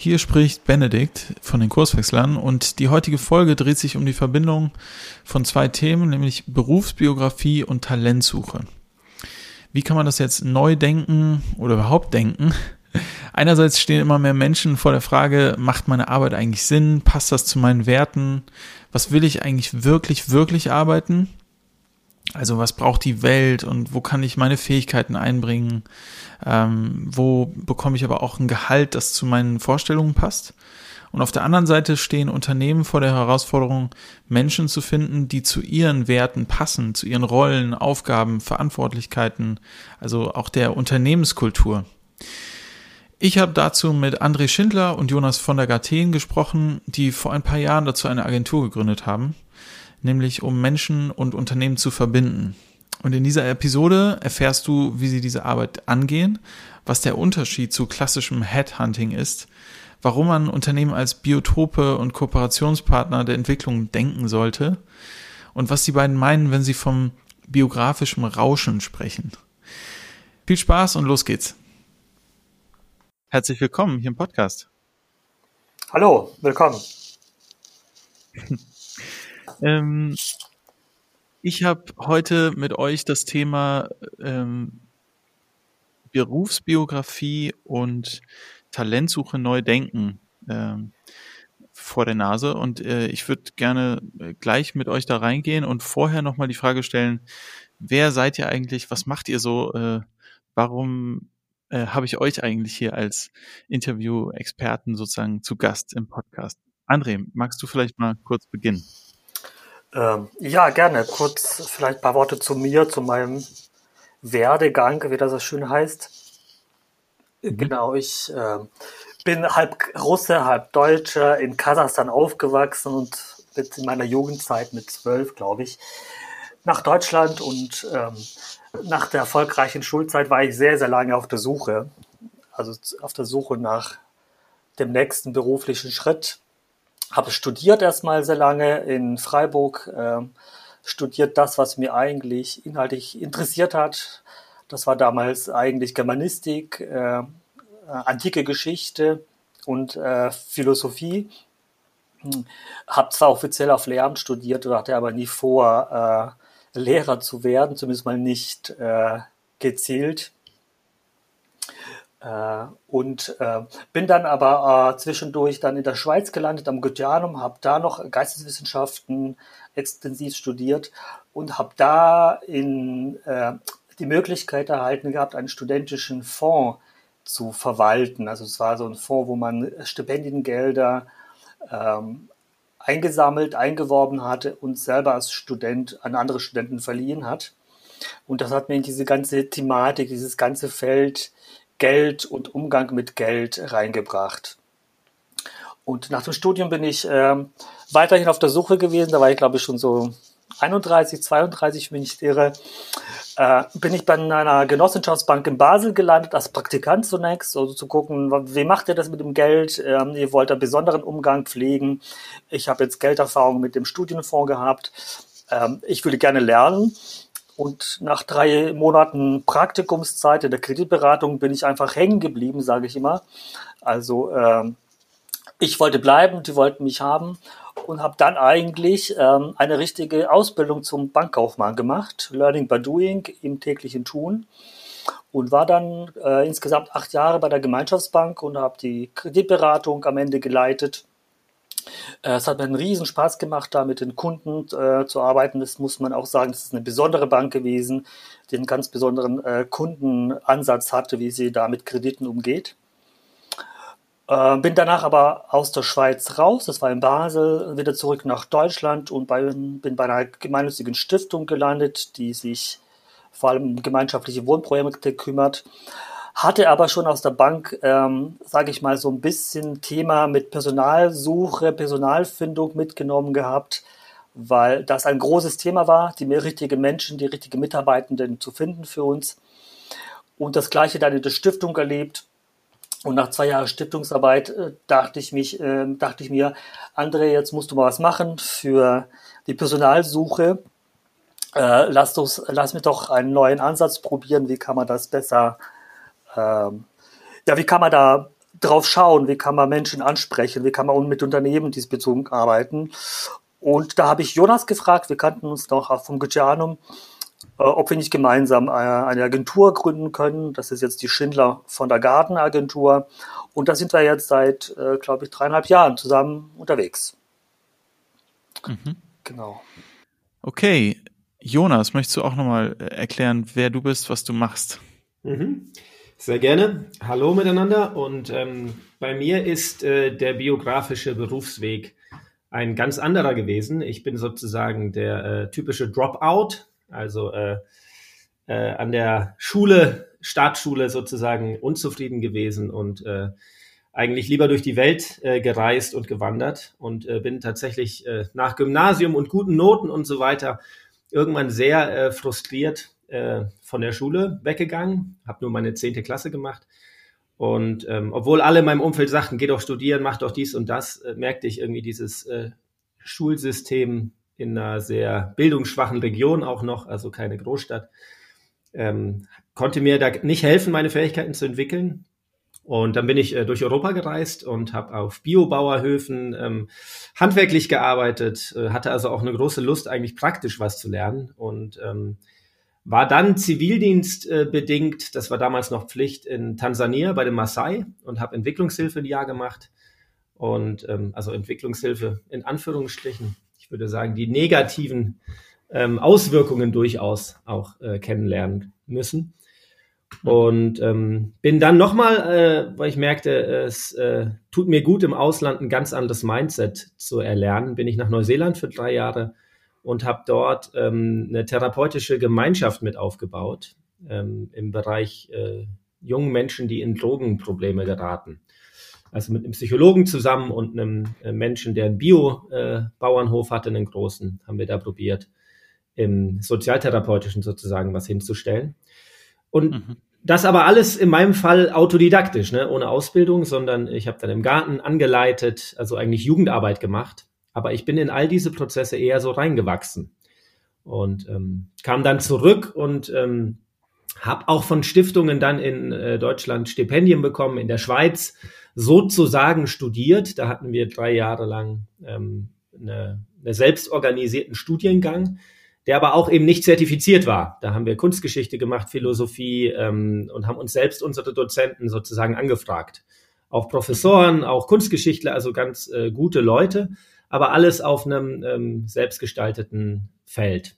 Hier spricht Benedikt von den Kurswechslern und die heutige Folge dreht sich um die Verbindung von zwei Themen, nämlich Berufsbiografie und Talentsuche. Wie kann man das jetzt neu denken oder überhaupt denken? Einerseits stehen immer mehr Menschen vor der Frage, macht meine Arbeit eigentlich Sinn? Passt das zu meinen Werten? Was will ich eigentlich wirklich, wirklich arbeiten? Also was braucht die Welt und wo kann ich meine Fähigkeiten einbringen? Ähm, wo bekomme ich aber auch ein Gehalt, das zu meinen Vorstellungen passt? Und auf der anderen Seite stehen Unternehmen vor der Herausforderung, Menschen zu finden, die zu ihren Werten passen, zu ihren Rollen, Aufgaben, Verantwortlichkeiten, also auch der Unternehmenskultur. Ich habe dazu mit André Schindler und Jonas von der Garten gesprochen, die vor ein paar Jahren dazu eine Agentur gegründet haben nämlich um Menschen und Unternehmen zu verbinden. Und in dieser Episode erfährst du, wie sie diese Arbeit angehen, was der Unterschied zu klassischem Headhunting ist, warum man Unternehmen als Biotope und Kooperationspartner der Entwicklung denken sollte und was die beiden meinen, wenn sie vom biografischen Rauschen sprechen. Viel Spaß und los geht's. Herzlich willkommen hier im Podcast. Hallo, willkommen. Ähm, ich habe heute mit euch das Thema ähm, Berufsbiografie und Talentsuche neu denken ähm, vor der Nase und äh, ich würde gerne äh, gleich mit euch da reingehen und vorher nochmal die Frage stellen, wer seid ihr eigentlich, was macht ihr so, äh, warum äh, habe ich euch eigentlich hier als Interview-Experten sozusagen zu Gast im Podcast? André, magst du vielleicht mal kurz beginnen? Ähm, ja, gerne. Kurz vielleicht ein paar Worte zu mir, zu meinem Werdegang, wie das so schön heißt. Mhm. Genau, ich äh, bin halb Russe, halb Deutscher, in Kasachstan aufgewachsen und in meiner Jugendzeit mit zwölf, glaube ich, nach Deutschland und ähm, nach der erfolgreichen Schulzeit war ich sehr, sehr lange auf der Suche, also auf der Suche nach dem nächsten beruflichen Schritt habe studiert erstmal sehr lange in Freiburg, äh, studiert das, was mir eigentlich inhaltlich interessiert hat. Das war damals eigentlich Germanistik, äh, antike Geschichte und äh, Philosophie. Hm. Habe zwar offiziell auf Lehramt studiert, hatte aber nie vor, äh, Lehrer zu werden, zumindest mal nicht äh, gezielt. Äh, und äh, bin dann aber äh, zwischendurch dann in der Schweiz gelandet am Goetheanum, habe da noch Geisteswissenschaften extensiv studiert und habe da in, äh, die Möglichkeit erhalten gehabt, einen studentischen Fonds zu verwalten. Also es war so ein Fonds, wo man Stipendiengelder ähm, eingesammelt, eingeworben hatte und selber als Student an andere Studenten verliehen hat. Und das hat mir in diese ganze Thematik, dieses ganze Feld Geld und Umgang mit Geld reingebracht. Und nach dem Studium bin ich äh, weiterhin auf der Suche gewesen. Da war ich, glaube ich, schon so 31, 32, wenn ich nicht irre. Äh, bin ich bei einer Genossenschaftsbank in Basel gelandet, als Praktikant zunächst, also zu gucken, wie macht ihr das mit dem Geld? Ähm, ihr wollt einen besonderen Umgang pflegen. Ich habe jetzt Gelderfahrung mit dem Studienfonds gehabt. Ähm, ich würde gerne lernen. Und nach drei Monaten Praktikumszeit in der Kreditberatung bin ich einfach hängen geblieben, sage ich immer. Also äh, ich wollte bleiben, die wollten mich haben und habe dann eigentlich ähm, eine richtige Ausbildung zum Bankkaufmann gemacht, Learning by Doing im täglichen Tun und war dann äh, insgesamt acht Jahre bei der Gemeinschaftsbank und habe die Kreditberatung am Ende geleitet es hat mir einen riesen Spaß gemacht, da mit den Kunden äh, zu arbeiten. Das muss man auch sagen, das ist eine besondere Bank gewesen, die einen ganz besonderen äh, Kundenansatz hatte, wie sie da mit Krediten umgeht. Äh, bin danach aber aus der Schweiz raus, das war in Basel, wieder zurück nach Deutschland und bei, bin bei einer gemeinnützigen Stiftung gelandet, die sich vor allem um gemeinschaftliche Wohnprojekte kümmert hatte aber schon aus der Bank, ähm, sage ich mal, so ein bisschen Thema mit Personalsuche, Personalfindung mitgenommen gehabt. weil das ein großes Thema war, die richtigen Menschen, die richtigen Mitarbeitenden zu finden für uns. Und das gleiche dann in der Stiftung erlebt. Und nach zwei Jahren Stiftungsarbeit äh, dachte ich mich, äh, dachte ich mir, André, jetzt musst du mal was machen für die Personalsuche. Äh, lass, uns, lass mir doch einen neuen Ansatz probieren. Wie kann man das besser, ähm, ja, wie kann man da drauf schauen? Wie kann man Menschen ansprechen? Wie kann man mit Unternehmen diesbezogen arbeiten? Und da habe ich Jonas gefragt, wir kannten uns noch vom Gugianum, äh, ob wir nicht gemeinsam äh, eine Agentur gründen können. Das ist jetzt die Schindler von der Gartenagentur. Und da sind wir jetzt seit, äh, glaube ich, dreieinhalb Jahren zusammen unterwegs. Mhm. Genau. Okay, Jonas, möchtest du auch nochmal erklären, wer du bist, was du machst? Mhm. Sehr gerne. Hallo miteinander. Und ähm, bei mir ist äh, der biografische Berufsweg ein ganz anderer gewesen. Ich bin sozusagen der äh, typische Dropout, also äh, äh, an der Schule, Startschule sozusagen unzufrieden gewesen und äh, eigentlich lieber durch die Welt äh, gereist und gewandert und bin tatsächlich nach Gymnasium und guten Noten und so weiter irgendwann sehr frustriert äh, von der Schule weggegangen, habe nur meine zehnte Klasse gemacht. Und ähm, obwohl alle in meinem Umfeld sagten, geh doch studieren, mach doch dies und das, äh, merkte ich irgendwie dieses äh, Schulsystem in einer sehr bildungsschwachen Region auch noch, also keine Großstadt, ähm, konnte mir da nicht helfen, meine Fähigkeiten zu entwickeln. Und dann bin ich äh, durch Europa gereist und habe auf Biobauerhöfen ähm, handwerklich gearbeitet, äh, hatte also auch eine große Lust, eigentlich praktisch was zu lernen. Und ähm, war dann zivildienstbedingt, äh, das war damals noch Pflicht, in Tansania bei den Maasai und habe Entwicklungshilfe ein Jahr gemacht. Und ähm, also Entwicklungshilfe in Anführungsstrichen. Ich würde sagen, die negativen ähm, Auswirkungen durchaus auch äh, kennenlernen müssen. Und ähm, bin dann nochmal, äh, weil ich merkte, es äh, tut mir gut im Ausland ein ganz anderes Mindset zu erlernen, bin ich nach Neuseeland für drei Jahre und habe dort ähm, eine therapeutische Gemeinschaft mit aufgebaut ähm, im Bereich äh, jungen Menschen, die in Drogenprobleme geraten. Also mit einem Psychologen zusammen und einem äh, Menschen, der einen Bio-Bauernhof äh, hatte, einen großen, haben wir da probiert, im sozialtherapeutischen sozusagen was hinzustellen. Und mhm. das aber alles in meinem Fall autodidaktisch, ne? ohne Ausbildung, sondern ich habe dann im Garten angeleitet, also eigentlich Jugendarbeit gemacht aber ich bin in all diese Prozesse eher so reingewachsen und ähm, kam dann zurück und ähm, habe auch von Stiftungen dann in äh, Deutschland Stipendien bekommen, in der Schweiz sozusagen studiert. Da hatten wir drei Jahre lang ähm, eine, eine selbstorganisierten Studiengang, der aber auch eben nicht zertifiziert war. Da haben wir Kunstgeschichte gemacht, Philosophie ähm, und haben uns selbst unsere Dozenten sozusagen angefragt. Auch Professoren, auch Kunstgeschichtler, also ganz äh, gute Leute aber alles auf einem ähm, selbstgestalteten Feld.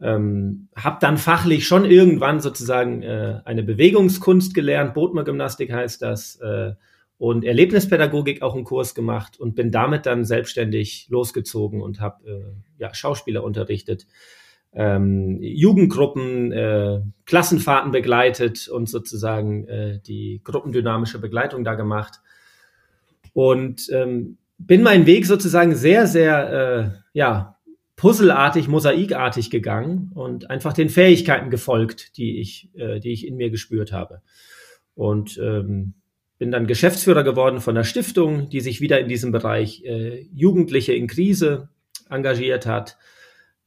Ähm, hab dann fachlich schon irgendwann sozusagen äh, eine Bewegungskunst gelernt, Bodmer-Gymnastik heißt das, äh, und Erlebnispädagogik auch einen Kurs gemacht und bin damit dann selbstständig losgezogen und habe äh, ja, Schauspieler unterrichtet, ähm, Jugendgruppen, äh, Klassenfahrten begleitet und sozusagen äh, die gruppendynamische Begleitung da gemacht. Und ähm, bin meinen Weg sozusagen sehr, sehr, äh, ja, puzzelartig, mosaikartig gegangen und einfach den Fähigkeiten gefolgt, die ich, äh, die ich in mir gespürt habe. Und ähm, bin dann Geschäftsführer geworden von einer Stiftung, die sich wieder in diesem Bereich äh, Jugendliche in Krise engagiert hat.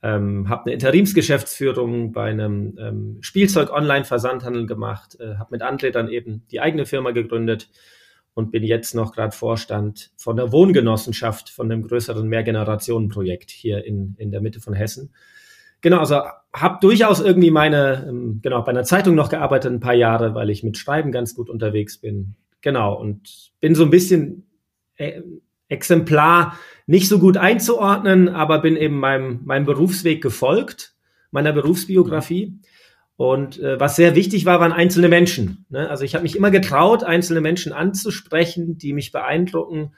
Ähm, habe eine Interimsgeschäftsführung bei einem ähm, Spielzeug-Online-Versandhandel gemacht, äh, habe mit André dann eben die eigene Firma gegründet und bin jetzt noch gerade Vorstand von der Wohngenossenschaft von einem größeren Mehrgenerationenprojekt hier in, in der Mitte von Hessen. Genau, also habe durchaus irgendwie meine, ähm, genau, bei einer Zeitung noch gearbeitet ein paar Jahre, weil ich mit Schreiben ganz gut unterwegs bin. Genau, und bin so ein bisschen äh, Exemplar nicht so gut einzuordnen, aber bin eben meinem, meinem Berufsweg gefolgt, meiner Berufsbiografie. Und äh, was sehr wichtig war, waren einzelne Menschen. Ne? Also ich habe mich immer getraut, einzelne Menschen anzusprechen, die mich beeindrucken.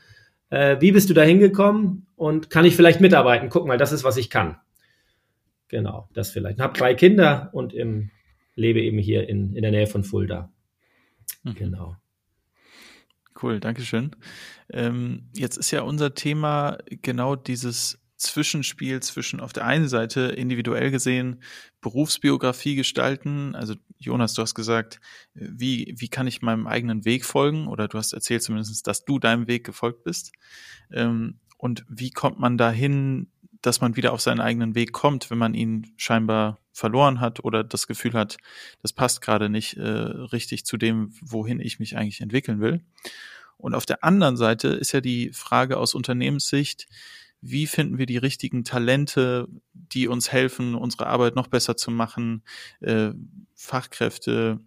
Äh, wie bist du da hingekommen und kann ich vielleicht mitarbeiten? Guck mal, das ist, was ich kann. Genau, das vielleicht. Ich habe drei Kinder und im, lebe eben hier in, in der Nähe von Fulda. Mhm. Genau. Cool, Dankeschön. Ähm, jetzt ist ja unser Thema genau dieses Zwischenspiel zwischen auf der einen Seite individuell gesehen Berufsbiografie gestalten. Also Jonas, du hast gesagt, wie, wie kann ich meinem eigenen Weg folgen? Oder du hast erzählt zumindest, dass du deinem Weg gefolgt bist. Ähm, und wie kommt man dahin, dass man wieder auf seinen eigenen Weg kommt, wenn man ihn scheinbar verloren hat oder das Gefühl hat, das passt gerade nicht äh, richtig zu dem, wohin ich mich eigentlich entwickeln will. Und auf der anderen Seite ist ja die Frage aus Unternehmenssicht, wie finden wir die richtigen Talente, die uns helfen, unsere Arbeit noch besser zu machen, äh, Fachkräfte,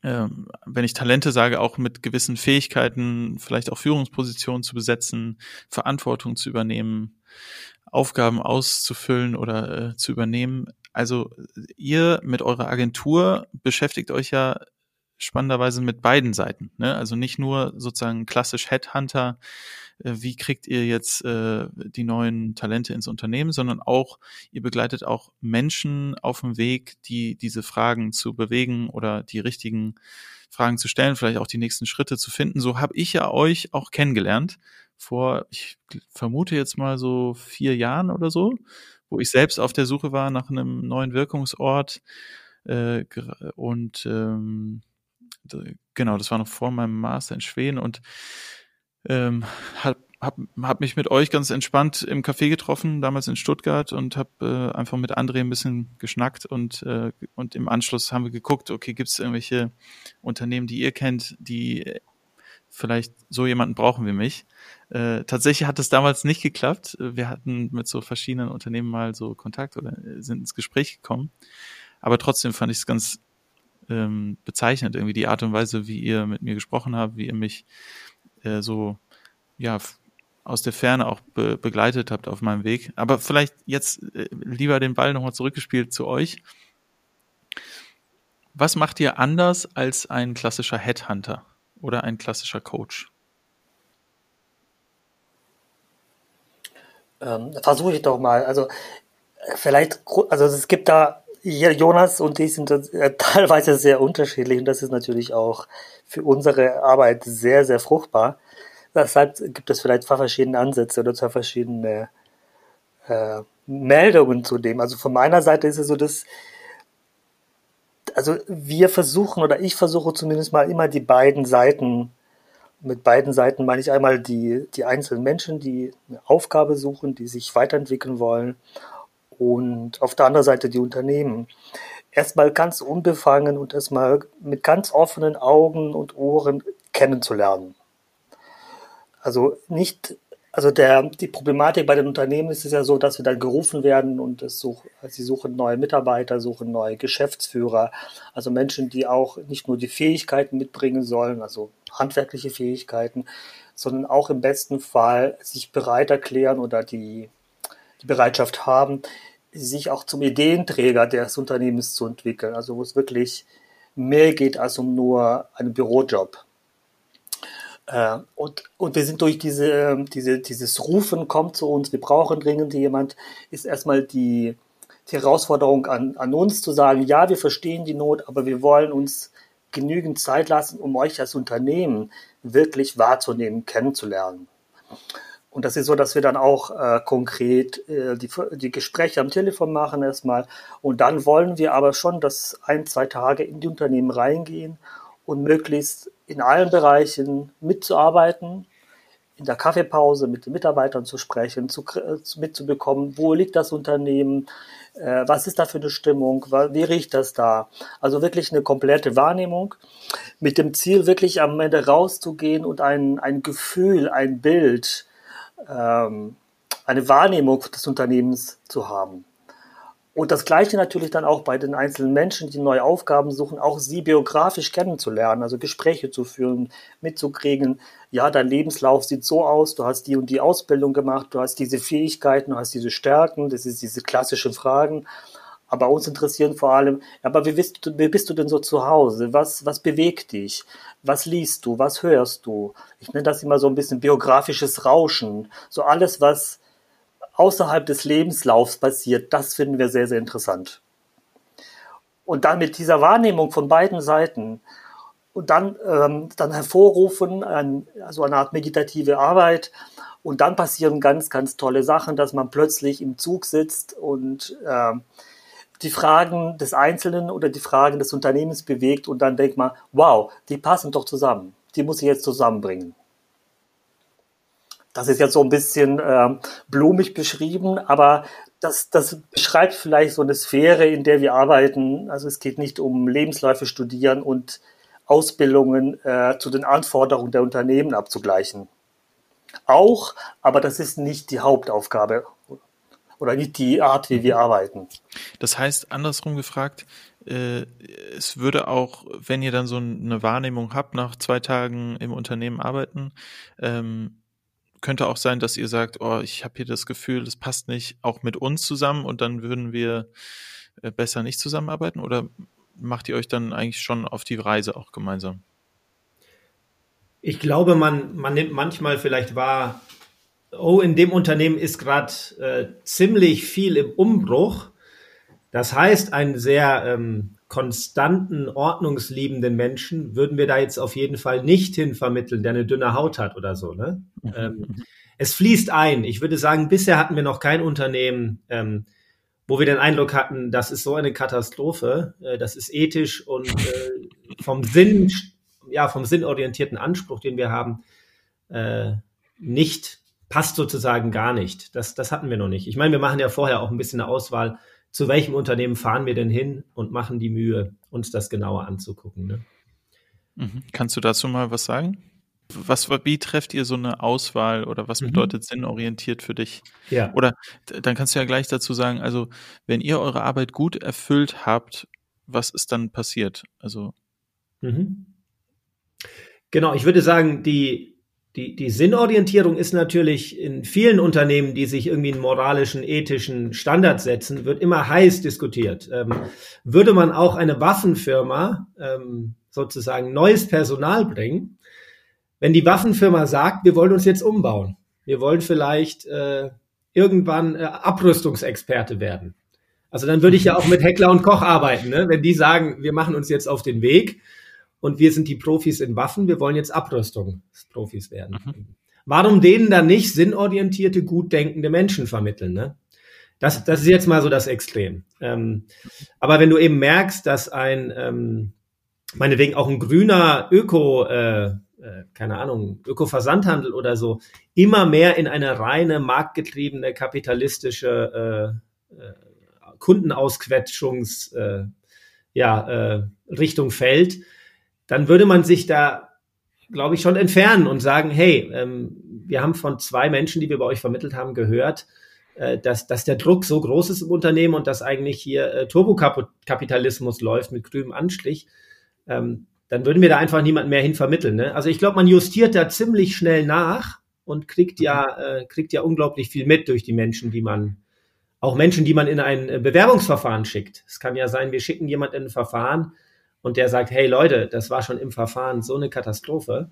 äh, wenn ich Talente sage, auch mit gewissen Fähigkeiten, vielleicht auch Führungspositionen zu besetzen, Verantwortung zu übernehmen, Aufgaben auszufüllen oder äh, zu übernehmen. Also ihr mit eurer Agentur beschäftigt euch ja spannenderweise mit beiden Seiten. Ne? Also nicht nur sozusagen klassisch Headhunter, wie kriegt ihr jetzt äh, die neuen Talente ins Unternehmen, sondern auch, ihr begleitet auch Menschen auf dem Weg, die diese Fragen zu bewegen oder die richtigen Fragen zu stellen, vielleicht auch die nächsten Schritte zu finden. So habe ich ja euch auch kennengelernt vor, ich vermute jetzt mal so vier Jahren oder so, wo ich selbst auf der Suche war nach einem neuen Wirkungsort äh, und ähm, genau, das war noch vor meinem Master in Schweden und ähm, hab, hab, hab mich mit euch ganz entspannt im Café getroffen, damals in Stuttgart und habe äh, einfach mit André ein bisschen geschnackt und, äh, und im Anschluss haben wir geguckt, okay, gibt es irgendwelche Unternehmen, die ihr kennt, die vielleicht so jemanden brauchen wie mich. Äh, tatsächlich hat es damals nicht geklappt. Wir hatten mit so verschiedenen Unternehmen mal so Kontakt oder sind ins Gespräch gekommen. Aber trotzdem fand ich es ganz ähm, bezeichnet, irgendwie die Art und Weise, wie ihr mit mir gesprochen habt, wie ihr mich äh, so, ja, aus der Ferne auch be begleitet habt auf meinem Weg. Aber vielleicht jetzt äh, lieber den Ball nochmal zurückgespielt zu euch. Was macht ihr anders als ein klassischer Headhunter oder ein klassischer Coach? Ähm, Versuche ich doch mal. Also vielleicht, also es gibt da Jonas und ich sind äh, teilweise sehr unterschiedlich und das ist natürlich auch für unsere Arbeit sehr, sehr fruchtbar. Deshalb gibt es vielleicht zwei verschiedene Ansätze oder zwei verschiedene äh, Meldungen zu dem. Also von meiner Seite ist es so, dass also wir versuchen oder ich versuche zumindest mal immer die beiden Seiten mit beiden Seiten meine ich einmal die, die einzelnen Menschen, die eine Aufgabe suchen, die sich weiterentwickeln wollen und auf der anderen Seite die Unternehmen. Erstmal ganz unbefangen und erstmal mit ganz offenen Augen und Ohren kennenzulernen. Also nicht, also der, die Problematik bei den Unternehmen ist es ja so, dass wir dann gerufen werden und es such, sie suchen neue Mitarbeiter, suchen neue Geschäftsführer, also Menschen, die auch nicht nur die Fähigkeiten mitbringen sollen, also handwerkliche Fähigkeiten, sondern auch im besten Fall sich bereit erklären oder die die Bereitschaft haben, sich auch zum Ideenträger des Unternehmens zu entwickeln. Also wo es wirklich mehr geht als um nur einen Bürojob. Äh, und, und wir sind durch diese, diese, dieses Rufen kommt zu uns, wir brauchen dringend jemand, ist erstmal die, die Herausforderung an, an uns zu sagen, ja, wir verstehen die Not, aber wir wollen uns genügend Zeit lassen, um euch als Unternehmen wirklich wahrzunehmen, kennenzulernen. Und das ist so, dass wir dann auch äh, konkret äh, die, die Gespräche am Telefon machen erstmal. Und dann wollen wir aber schon, dass ein, zwei Tage in die Unternehmen reingehen und möglichst in allen Bereichen mitzuarbeiten, in der Kaffeepause mit den Mitarbeitern zu sprechen, zu, äh, mitzubekommen, wo liegt das Unternehmen, äh, was ist da für eine Stimmung, wie riecht das da. Also wirklich eine komplette Wahrnehmung mit dem Ziel, wirklich am Ende rauszugehen und ein, ein Gefühl, ein Bild, ähm, eine Wahrnehmung des Unternehmens zu haben. Und das Gleiche natürlich dann auch bei den einzelnen Menschen, die neue Aufgaben suchen, auch sie biografisch kennenzulernen, also Gespräche zu führen, mitzukriegen, ja, dein Lebenslauf sieht so aus, du hast die und die Ausbildung gemacht, du hast diese Fähigkeiten, du hast diese Stärken, das sind diese klassischen Fragen. Aber uns interessieren vor allem, aber wie bist, du, wie bist du denn so zu Hause? Was, was bewegt dich? Was liest du? Was hörst du? Ich nenne das immer so ein bisschen biografisches Rauschen. So alles, was außerhalb des Lebenslaufs passiert, das finden wir sehr, sehr interessant. Und dann mit dieser Wahrnehmung von beiden Seiten und dann, ähm, dann hervorrufen, ein, also eine Art meditative Arbeit. Und dann passieren ganz, ganz tolle Sachen, dass man plötzlich im Zug sitzt und äh, die Fragen des Einzelnen oder die Fragen des Unternehmens bewegt und dann denkt man, wow, die passen doch zusammen. Die muss ich jetzt zusammenbringen. Das ist jetzt so ein bisschen äh, blumig beschrieben, aber das, das beschreibt vielleicht so eine Sphäre, in der wir arbeiten. Also es geht nicht um Lebensläufe studieren und Ausbildungen äh, zu den Anforderungen der Unternehmen abzugleichen. Auch, aber das ist nicht die Hauptaufgabe oder nicht die Art, wie wir arbeiten. Das heißt, andersrum gefragt, äh, es würde auch, wenn ihr dann so eine Wahrnehmung habt, nach zwei Tagen im Unternehmen arbeiten, ähm, könnte auch sein, dass ihr sagt, oh, ich habe hier das Gefühl, das passt nicht auch mit uns zusammen und dann würden wir äh, besser nicht zusammenarbeiten? Oder macht ihr euch dann eigentlich schon auf die Reise auch gemeinsam? Ich glaube, man, man nimmt manchmal vielleicht wahr, oh, in dem Unternehmen ist gerade äh, ziemlich viel im Umbruch. Das heißt, einen sehr ähm, konstanten, ordnungsliebenden Menschen würden wir da jetzt auf jeden Fall nicht hin vermitteln, der eine dünne Haut hat oder so. Ne? Ähm, es fließt ein. Ich würde sagen, bisher hatten wir noch kein Unternehmen, ähm, wo wir den Eindruck hatten, das ist so eine Katastrophe, äh, das ist ethisch und äh, vom Sinn, ja, vom sinnorientierten Anspruch, den wir haben, äh, nicht, passt sozusagen gar nicht. Das, das hatten wir noch nicht. Ich meine, wir machen ja vorher auch ein bisschen eine Auswahl, zu welchem Unternehmen fahren wir denn hin und machen die Mühe, uns das genauer anzugucken. Ne? Mhm. Kannst du dazu mal was sagen? was, wie trefft ihr so eine Auswahl oder was mhm. bedeutet sinnorientiert für dich? Ja. Oder dann kannst du ja gleich dazu sagen, also wenn ihr eure Arbeit gut erfüllt habt, was ist dann passiert? Also. Mhm. Genau, ich würde sagen, die, die, die Sinnorientierung ist natürlich in vielen Unternehmen, die sich irgendwie einen moralischen, ethischen Standard setzen, wird immer heiß diskutiert. Ähm, würde man auch eine Waffenfirma ähm, sozusagen neues Personal bringen, wenn die Waffenfirma sagt, wir wollen uns jetzt umbauen, wir wollen vielleicht äh, irgendwann äh, Abrüstungsexperte werden. Also dann würde ich ja auch mit Heckler und Koch arbeiten, ne? wenn die sagen, wir machen uns jetzt auf den Weg und wir sind die Profis in Waffen, wir wollen jetzt Abrüstungsprofis werden. Mhm. Warum denen dann nicht sinnorientierte, gut denkende Menschen vermitteln? Ne? Das, das ist jetzt mal so das Extrem. Ähm, aber wenn du eben merkst, dass ein, ähm, meinetwegen auch ein grüner Öko, äh, äh, keine Ahnung, Öko-Versandhandel oder so, immer mehr in eine reine marktgetriebene kapitalistische äh, äh, Kundenausquetschungs äh, ja, äh, Richtung fällt, dann würde man sich da, glaube ich, schon entfernen und sagen, hey, ähm, wir haben von zwei Menschen, die wir bei euch vermittelt haben, gehört, äh, dass, dass der Druck so groß ist im Unternehmen und dass eigentlich hier äh, Turbokapitalismus läuft mit grünem Anstrich. Ähm, dann würden wir da einfach niemanden mehr hin vermitteln. Ne? Also ich glaube, man justiert da ziemlich schnell nach und kriegt ja, äh, kriegt ja unglaublich viel mit durch die Menschen, die man, auch Menschen, die man in ein äh, Bewerbungsverfahren schickt. Es kann ja sein, wir schicken jemanden in ein Verfahren und der sagt, hey Leute, das war schon im Verfahren so eine Katastrophe.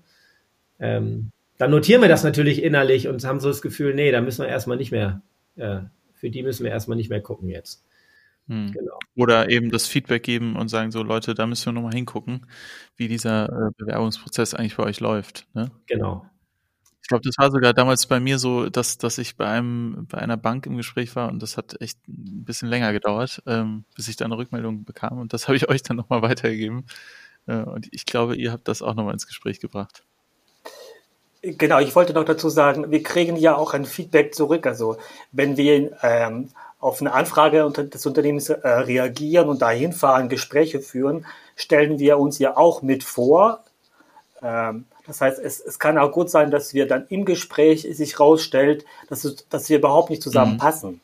Ähm, dann notieren wir das natürlich innerlich und haben so das Gefühl, nee, da müssen wir erstmal nicht mehr, äh, für die müssen wir erstmal nicht mehr gucken jetzt. Hm. Genau. Oder eben das Feedback geben und sagen, so Leute, da müssen wir nochmal hingucken, wie dieser äh, Bewerbungsprozess eigentlich bei euch läuft. Ne? Genau. Ich glaube, das war sogar damals bei mir so, dass, dass ich bei einem, bei einer Bank im Gespräch war und das hat echt ein bisschen länger gedauert, ähm, bis ich da eine Rückmeldung bekam und das habe ich euch dann nochmal weitergegeben. Äh, und ich glaube, ihr habt das auch nochmal ins Gespräch gebracht. Genau, ich wollte noch dazu sagen, wir kriegen ja auch ein Feedback zurück. Also wenn wir ähm, auf eine Anfrage des Unternehmens äh, reagieren und dahin fahren, Gespräche führen, stellen wir uns ja auch mit vor. Ähm, das heißt, es, es kann auch gut sein, dass wir dann im Gespräch sich herausstellt, dass, dass wir überhaupt nicht zusammenpassen. Mhm.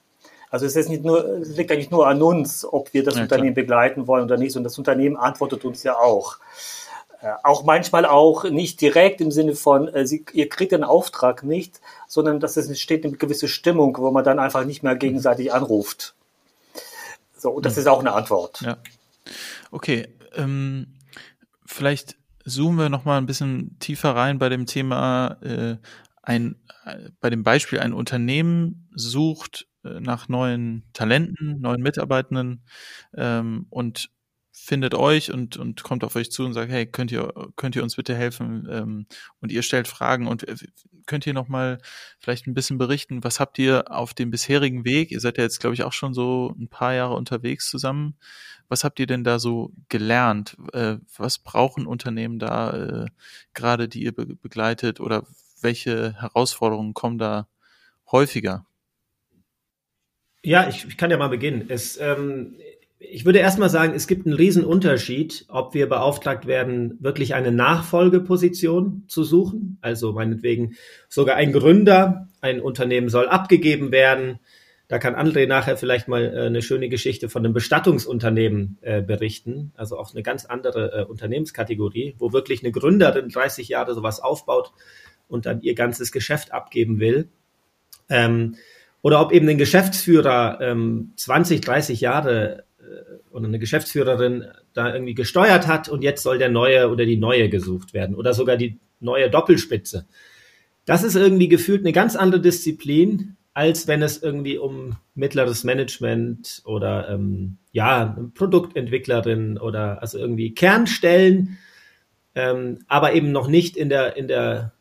Also es ist nicht nur, es liegt eigentlich nur an uns, ob wir das ja, Unternehmen klar. begleiten wollen oder nicht. Und das Unternehmen antwortet uns ja auch. Äh, auch manchmal auch nicht direkt im Sinne von, äh, sie, ihr kriegt den Auftrag nicht, sondern dass es entsteht eine gewisse Stimmung, wo man dann einfach nicht mehr gegenseitig anruft. So, und das mhm. ist auch eine Antwort. Ja. Okay, ähm, vielleicht zoomen wir noch mal ein bisschen tiefer rein bei dem Thema äh, ein äh, bei dem Beispiel ein Unternehmen sucht äh, nach neuen Talenten, neuen Mitarbeitenden ähm, und findet euch und, und kommt auf euch zu und sagt, hey, könnt ihr, könnt ihr uns bitte helfen? Ähm, und ihr stellt Fragen und äh, könnt ihr nochmal vielleicht ein bisschen berichten, was habt ihr auf dem bisherigen Weg? Ihr seid ja jetzt, glaube ich, auch schon so ein paar Jahre unterwegs zusammen. Was habt ihr denn da so gelernt? Äh, was brauchen Unternehmen da äh, gerade, die ihr be begleitet oder welche Herausforderungen kommen da häufiger? Ja, ich, ich kann ja mal beginnen. Es, ähm, ich würde erstmal sagen, es gibt einen riesen Unterschied, ob wir beauftragt werden, wirklich eine Nachfolgeposition zu suchen. Also meinetwegen sogar ein Gründer, ein Unternehmen soll abgegeben werden. Da kann André nachher vielleicht mal äh, eine schöne Geschichte von einem Bestattungsunternehmen äh, berichten. Also auch eine ganz andere äh, Unternehmenskategorie, wo wirklich eine Gründerin 30 Jahre sowas aufbaut und dann ihr ganzes Geschäft abgeben will. Ähm, oder ob eben ein Geschäftsführer ähm, 20, 30 Jahre oder eine Geschäftsführerin da irgendwie gesteuert hat und jetzt soll der neue oder die neue gesucht werden oder sogar die neue Doppelspitze. Das ist irgendwie gefühlt eine ganz andere Disziplin, als wenn es irgendwie um mittleres Management oder ähm, ja, Produktentwicklerin oder also irgendwie Kernstellen, ähm, aber eben noch nicht in der, in der,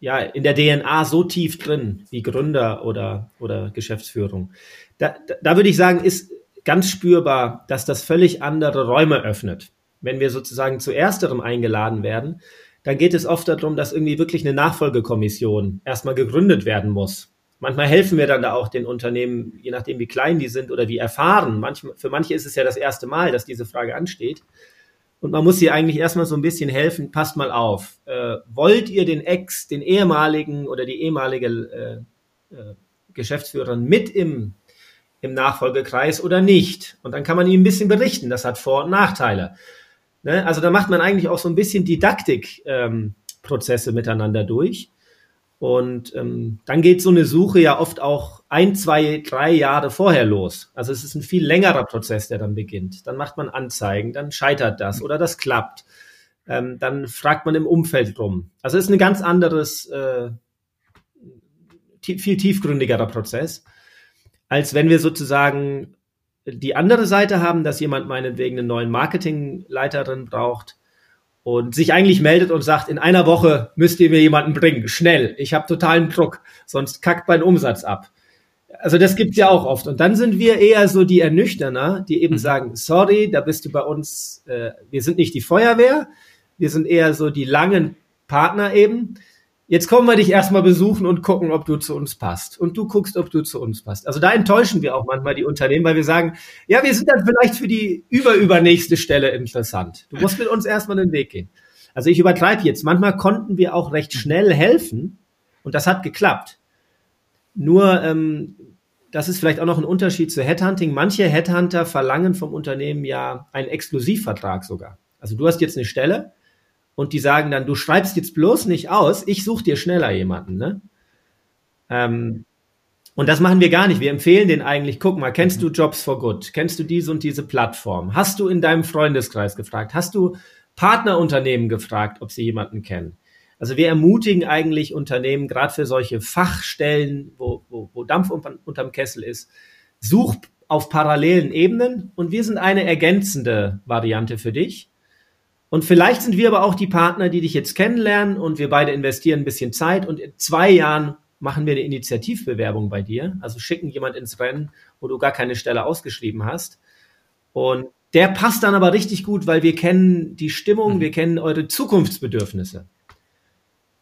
ja, in der DNA so tief drin wie Gründer oder, oder Geschäftsführung. Da, da, da würde ich sagen, ist ganz spürbar, dass das völlig andere Räume öffnet. Wenn wir sozusagen zu ersterem eingeladen werden, dann geht es oft darum, dass irgendwie wirklich eine Nachfolgekommission erstmal gegründet werden muss. Manchmal helfen wir dann da auch den Unternehmen, je nachdem wie klein die sind oder wie erfahren. Manch, für manche ist es ja das erste Mal, dass diese Frage ansteht. Und man muss sie eigentlich erstmal so ein bisschen helfen, passt mal auf. Äh, wollt ihr den Ex, den ehemaligen oder die ehemalige äh, äh, Geschäftsführerin mit im im Nachfolgekreis oder nicht. Und dann kann man ihm ein bisschen berichten. Das hat Vor- und Nachteile. Ne? Also da macht man eigentlich auch so ein bisschen Didaktikprozesse ähm, miteinander durch. Und ähm, dann geht so eine Suche ja oft auch ein, zwei, drei Jahre vorher los. Also es ist ein viel längerer Prozess, der dann beginnt. Dann macht man Anzeigen, dann scheitert das oder das klappt. Ähm, dann fragt man im Umfeld rum. Also es ist ein ganz anderes, äh, viel tiefgründigerer Prozess als wenn wir sozusagen die andere Seite haben, dass jemand meinetwegen einen neuen Marketingleiterin braucht und sich eigentlich meldet und sagt, in einer Woche müsst ihr mir jemanden bringen, schnell, ich habe totalen Druck, sonst kackt mein Umsatz ab. Also das gibt's ja auch oft. Und dann sind wir eher so die Ernüchterner, die eben mhm. sagen, sorry, da bist du bei uns, äh, wir sind nicht die Feuerwehr, wir sind eher so die langen Partner eben, Jetzt kommen wir dich erstmal besuchen und gucken, ob du zu uns passt. Und du guckst, ob du zu uns passt. Also da enttäuschen wir auch manchmal die Unternehmen, weil wir sagen, ja, wir sind dann vielleicht für die überübernächste Stelle interessant. Du musst mit uns erstmal den Weg gehen. Also ich übertreibe jetzt. Manchmal konnten wir auch recht schnell helfen und das hat geklappt. Nur, ähm, das ist vielleicht auch noch ein Unterschied zu Headhunting. Manche Headhunter verlangen vom Unternehmen ja einen Exklusivvertrag sogar. Also du hast jetzt eine Stelle und die sagen dann, du schreibst jetzt bloß nicht aus, ich suche dir schneller jemanden. Ne? Ähm, und das machen wir gar nicht. Wir empfehlen den eigentlich, guck mal, kennst du Jobs for Good? Kennst du diese und diese Plattform? Hast du in deinem Freundeskreis gefragt? Hast du Partnerunternehmen gefragt, ob sie jemanden kennen? Also wir ermutigen eigentlich Unternehmen, gerade für solche Fachstellen, wo, wo, wo Dampf unterm Kessel ist, such auf parallelen Ebenen und wir sind eine ergänzende Variante für dich. Und vielleicht sind wir aber auch die Partner, die dich jetzt kennenlernen und wir beide investieren ein bisschen Zeit und in zwei Jahren machen wir eine Initiativbewerbung bei dir, also schicken jemand ins Rennen, wo du gar keine Stelle ausgeschrieben hast. Und der passt dann aber richtig gut, weil wir kennen die Stimmung, mhm. wir kennen eure Zukunftsbedürfnisse.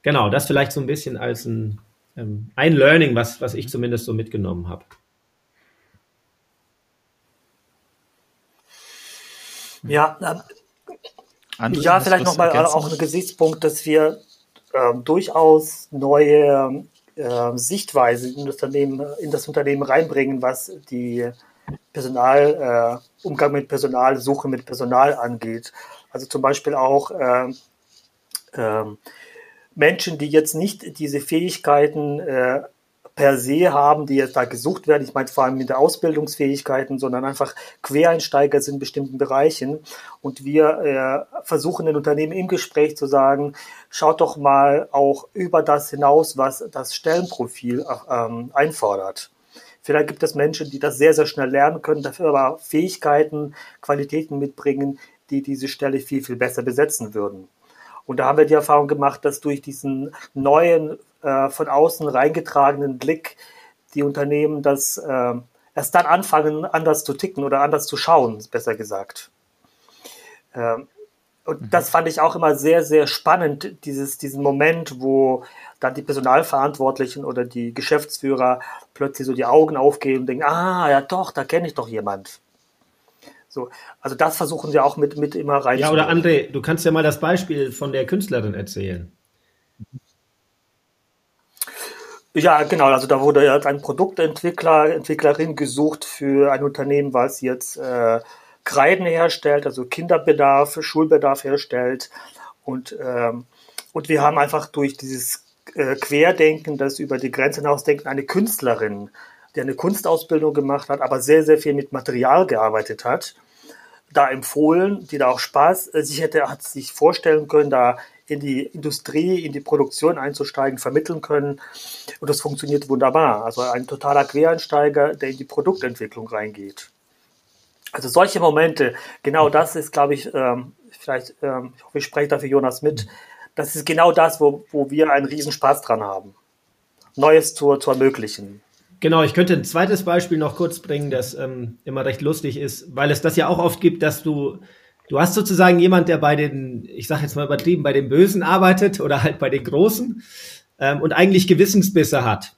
Genau, das vielleicht so ein bisschen als ein, ähm, ein Learning, was, was ich zumindest so mitgenommen habe. Ja, andere ja, vielleicht nochmal auch ein Gesichtspunkt, dass wir äh, durchaus neue äh, Sichtweisen in das, Unternehmen, in das Unternehmen reinbringen, was die Personal, äh, Umgang mit Personal, Suche mit Personal angeht. Also zum Beispiel auch äh, äh, Menschen, die jetzt nicht diese Fähigkeiten äh, per se haben, die jetzt da gesucht werden. Ich meine vor allem mit der Ausbildungsfähigkeiten, sondern einfach Quereinsteiger sind in bestimmten Bereichen. Und wir äh, versuchen den Unternehmen im Gespräch zu sagen, schaut doch mal auch über das hinaus, was das Stellenprofil äh, ähm, einfordert. Vielleicht gibt es Menschen, die das sehr, sehr schnell lernen können, dafür aber Fähigkeiten, Qualitäten mitbringen, die diese Stelle viel, viel besser besetzen würden. Und da haben wir die Erfahrung gemacht, dass durch diesen neuen, äh, von außen reingetragenen Blick die Unternehmen das äh, erst dann anfangen, anders zu ticken oder anders zu schauen, besser gesagt. Ähm, und mhm. das fand ich auch immer sehr, sehr spannend, dieses, diesen Moment, wo dann die Personalverantwortlichen oder die Geschäftsführer plötzlich so die Augen aufgehen und denken, ah, ja doch, da kenne ich doch jemand. So, also das versuchen wir auch mit, mit immer rein. Ja, oder André, du kannst ja mal das Beispiel von der Künstlerin erzählen. Ja, genau. Also da wurde jetzt ein Produktentwickler, Entwicklerin gesucht für ein Unternehmen, was jetzt äh, Kreiden herstellt, also Kinderbedarf, Schulbedarf herstellt. Und, ähm, und wir haben einfach durch dieses äh, Querdenken, das über die Grenze hinausdenken, eine Künstlerin der eine Kunstausbildung gemacht hat, aber sehr, sehr viel mit Material gearbeitet hat, da empfohlen, die da auch Spaß äh, sich hätte, hat sich vorstellen können, da in die Industrie, in die Produktion einzusteigen, vermitteln können. Und das funktioniert wunderbar. Also ein totaler Quereinsteiger, der in die Produktentwicklung reingeht. Also solche Momente, genau das ist, glaube ich, ähm, vielleicht, ähm, ich hoffe, ich spreche dafür Jonas mit, das ist genau das, wo, wo wir einen Riesenspaß dran haben. Neues zu, zu ermöglichen. Genau, ich könnte ein zweites Beispiel noch kurz bringen, das ähm, immer recht lustig ist, weil es das ja auch oft gibt, dass du, du hast sozusagen jemand, der bei den, ich sage jetzt mal übertrieben, bei den Bösen arbeitet oder halt bei den Großen ähm, und eigentlich Gewissensbisse hat.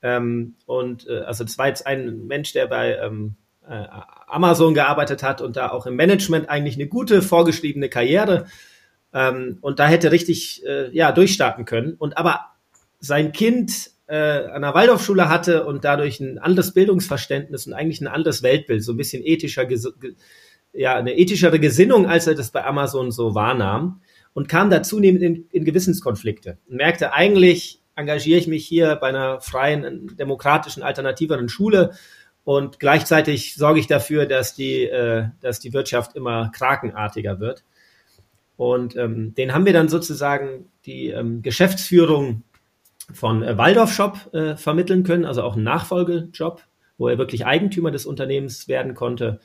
Ähm, und äh, also das war jetzt ein Mensch, der bei ähm, äh, Amazon gearbeitet hat und da auch im Management eigentlich eine gute vorgeschriebene Karriere ähm, und da hätte richtig äh, ja durchstarten können und aber sein Kind äh, an der Waldorfschule hatte und dadurch ein anderes Bildungsverständnis und eigentlich ein anderes Weltbild, so ein bisschen ethischer, ja, eine ethischere Gesinnung, als er das bei Amazon so wahrnahm und kam da zunehmend in, in Gewissenskonflikte und merkte eigentlich, engagiere ich mich hier bei einer freien, demokratischen, alternativeren Schule und gleichzeitig sorge ich dafür, dass die, äh, dass die Wirtschaft immer krakenartiger wird. Und ähm, den haben wir dann sozusagen die ähm, Geschäftsführung von äh, Waldorf Shop äh, vermitteln können, also auch einen Nachfolgejob, wo er wirklich Eigentümer des Unternehmens werden konnte.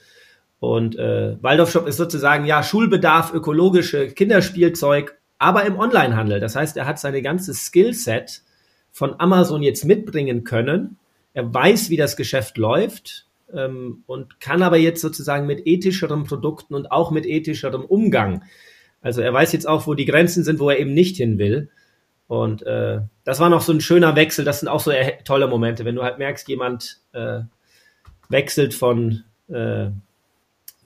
Und äh, Waldorf Shop ist sozusagen ja Schulbedarf, ökologische Kinderspielzeug, aber im Onlinehandel. Das heißt, er hat seine ganze Skillset von Amazon jetzt mitbringen können. Er weiß, wie das Geschäft läuft ähm, und kann aber jetzt sozusagen mit ethischeren Produkten und auch mit ethischerem Umgang. Also er weiß jetzt auch, wo die Grenzen sind, wo er eben nicht hin will. Und äh, das war noch so ein schöner Wechsel. Das sind auch so tolle Momente, wenn du halt merkst, jemand äh, wechselt von, äh,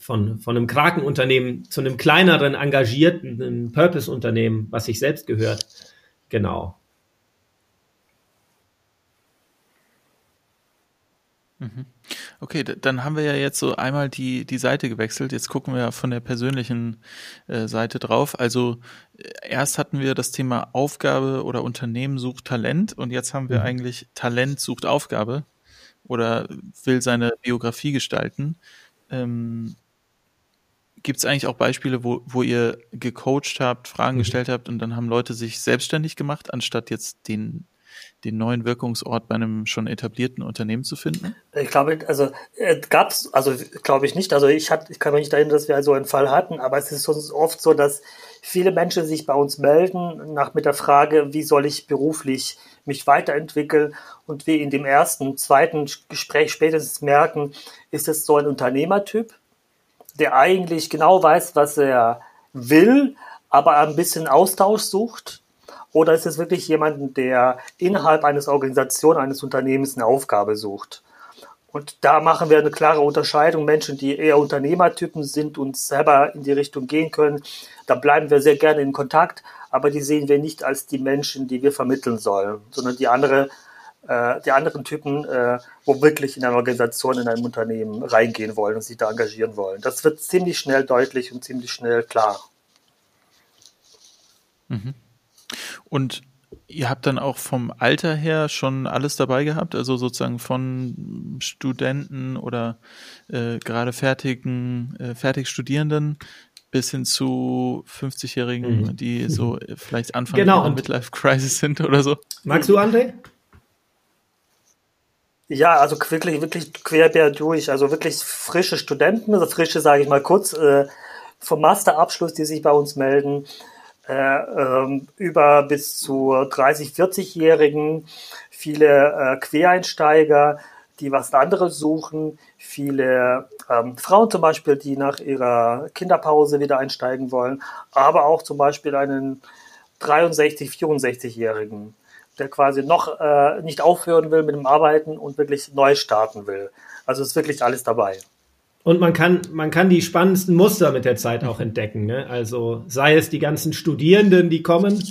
von, von einem Krakenunternehmen zu einem kleineren, engagierten Purpose-Unternehmen, was sich selbst gehört. Genau. Mhm. Okay, dann haben wir ja jetzt so einmal die, die Seite gewechselt. Jetzt gucken wir von der persönlichen äh, Seite drauf. Also äh, erst hatten wir das Thema Aufgabe oder Unternehmen sucht Talent und jetzt haben wir mhm. eigentlich Talent sucht Aufgabe oder will seine Biografie gestalten. Ähm, Gibt es eigentlich auch Beispiele, wo, wo ihr gecoacht habt, Fragen mhm. gestellt habt und dann haben Leute sich selbstständig gemacht, anstatt jetzt den den neuen Wirkungsort bei einem schon etablierten Unternehmen zu finden? Ich glaube, also äh, gab es, also glaube ich nicht. Also ich, hat, ich kann mich nicht erinnern, dass wir so einen Fall hatten, aber es ist oft so, dass viele Menschen sich bei uns melden nach mit der Frage, wie soll ich beruflich mich weiterentwickeln und wir in dem ersten, zweiten Gespräch spätestens merken, ist es so ein Unternehmertyp, der eigentlich genau weiß, was er will, aber ein bisschen Austausch sucht oder ist es wirklich jemand, der innerhalb eines Organisation, eines Unternehmens eine Aufgabe sucht? Und da machen wir eine klare Unterscheidung. Menschen, die eher Unternehmertypen sind und selber in die Richtung gehen können, da bleiben wir sehr gerne in Kontakt, aber die sehen wir nicht als die Menschen, die wir vermitteln sollen, sondern die andere, äh, die anderen Typen, äh, wo wirklich in eine Organisation, in ein Unternehmen reingehen wollen und sich da engagieren wollen. Das wird ziemlich schnell deutlich und ziemlich schnell klar. Mhm. Und ihr habt dann auch vom Alter her schon alles dabei gehabt, also sozusagen von Studenten oder äh, gerade fertigen, äh, fertig Studierenden bis hin zu 50-Jährigen, mhm. die so vielleicht Anfang genau. der Midlife Crisis sind oder so. Magst du, André? Ja, also wirklich, wirklich quer durch. Also wirklich frische Studenten, also frische, sage ich mal kurz, äh, vom Masterabschluss, die sich bei uns melden, äh, ähm, über bis zu 30, 40-Jährigen, viele äh, Quereinsteiger, die was anderes suchen, viele ähm, Frauen zum Beispiel, die nach ihrer Kinderpause wieder einsteigen wollen, aber auch zum Beispiel einen 63, 64-Jährigen, der quasi noch äh, nicht aufhören will mit dem Arbeiten und wirklich neu starten will. Also ist wirklich alles dabei. Und man kann, man kann die spannendsten Muster mit der Zeit auch entdecken. Ne? Also sei es die ganzen Studierenden, die kommen,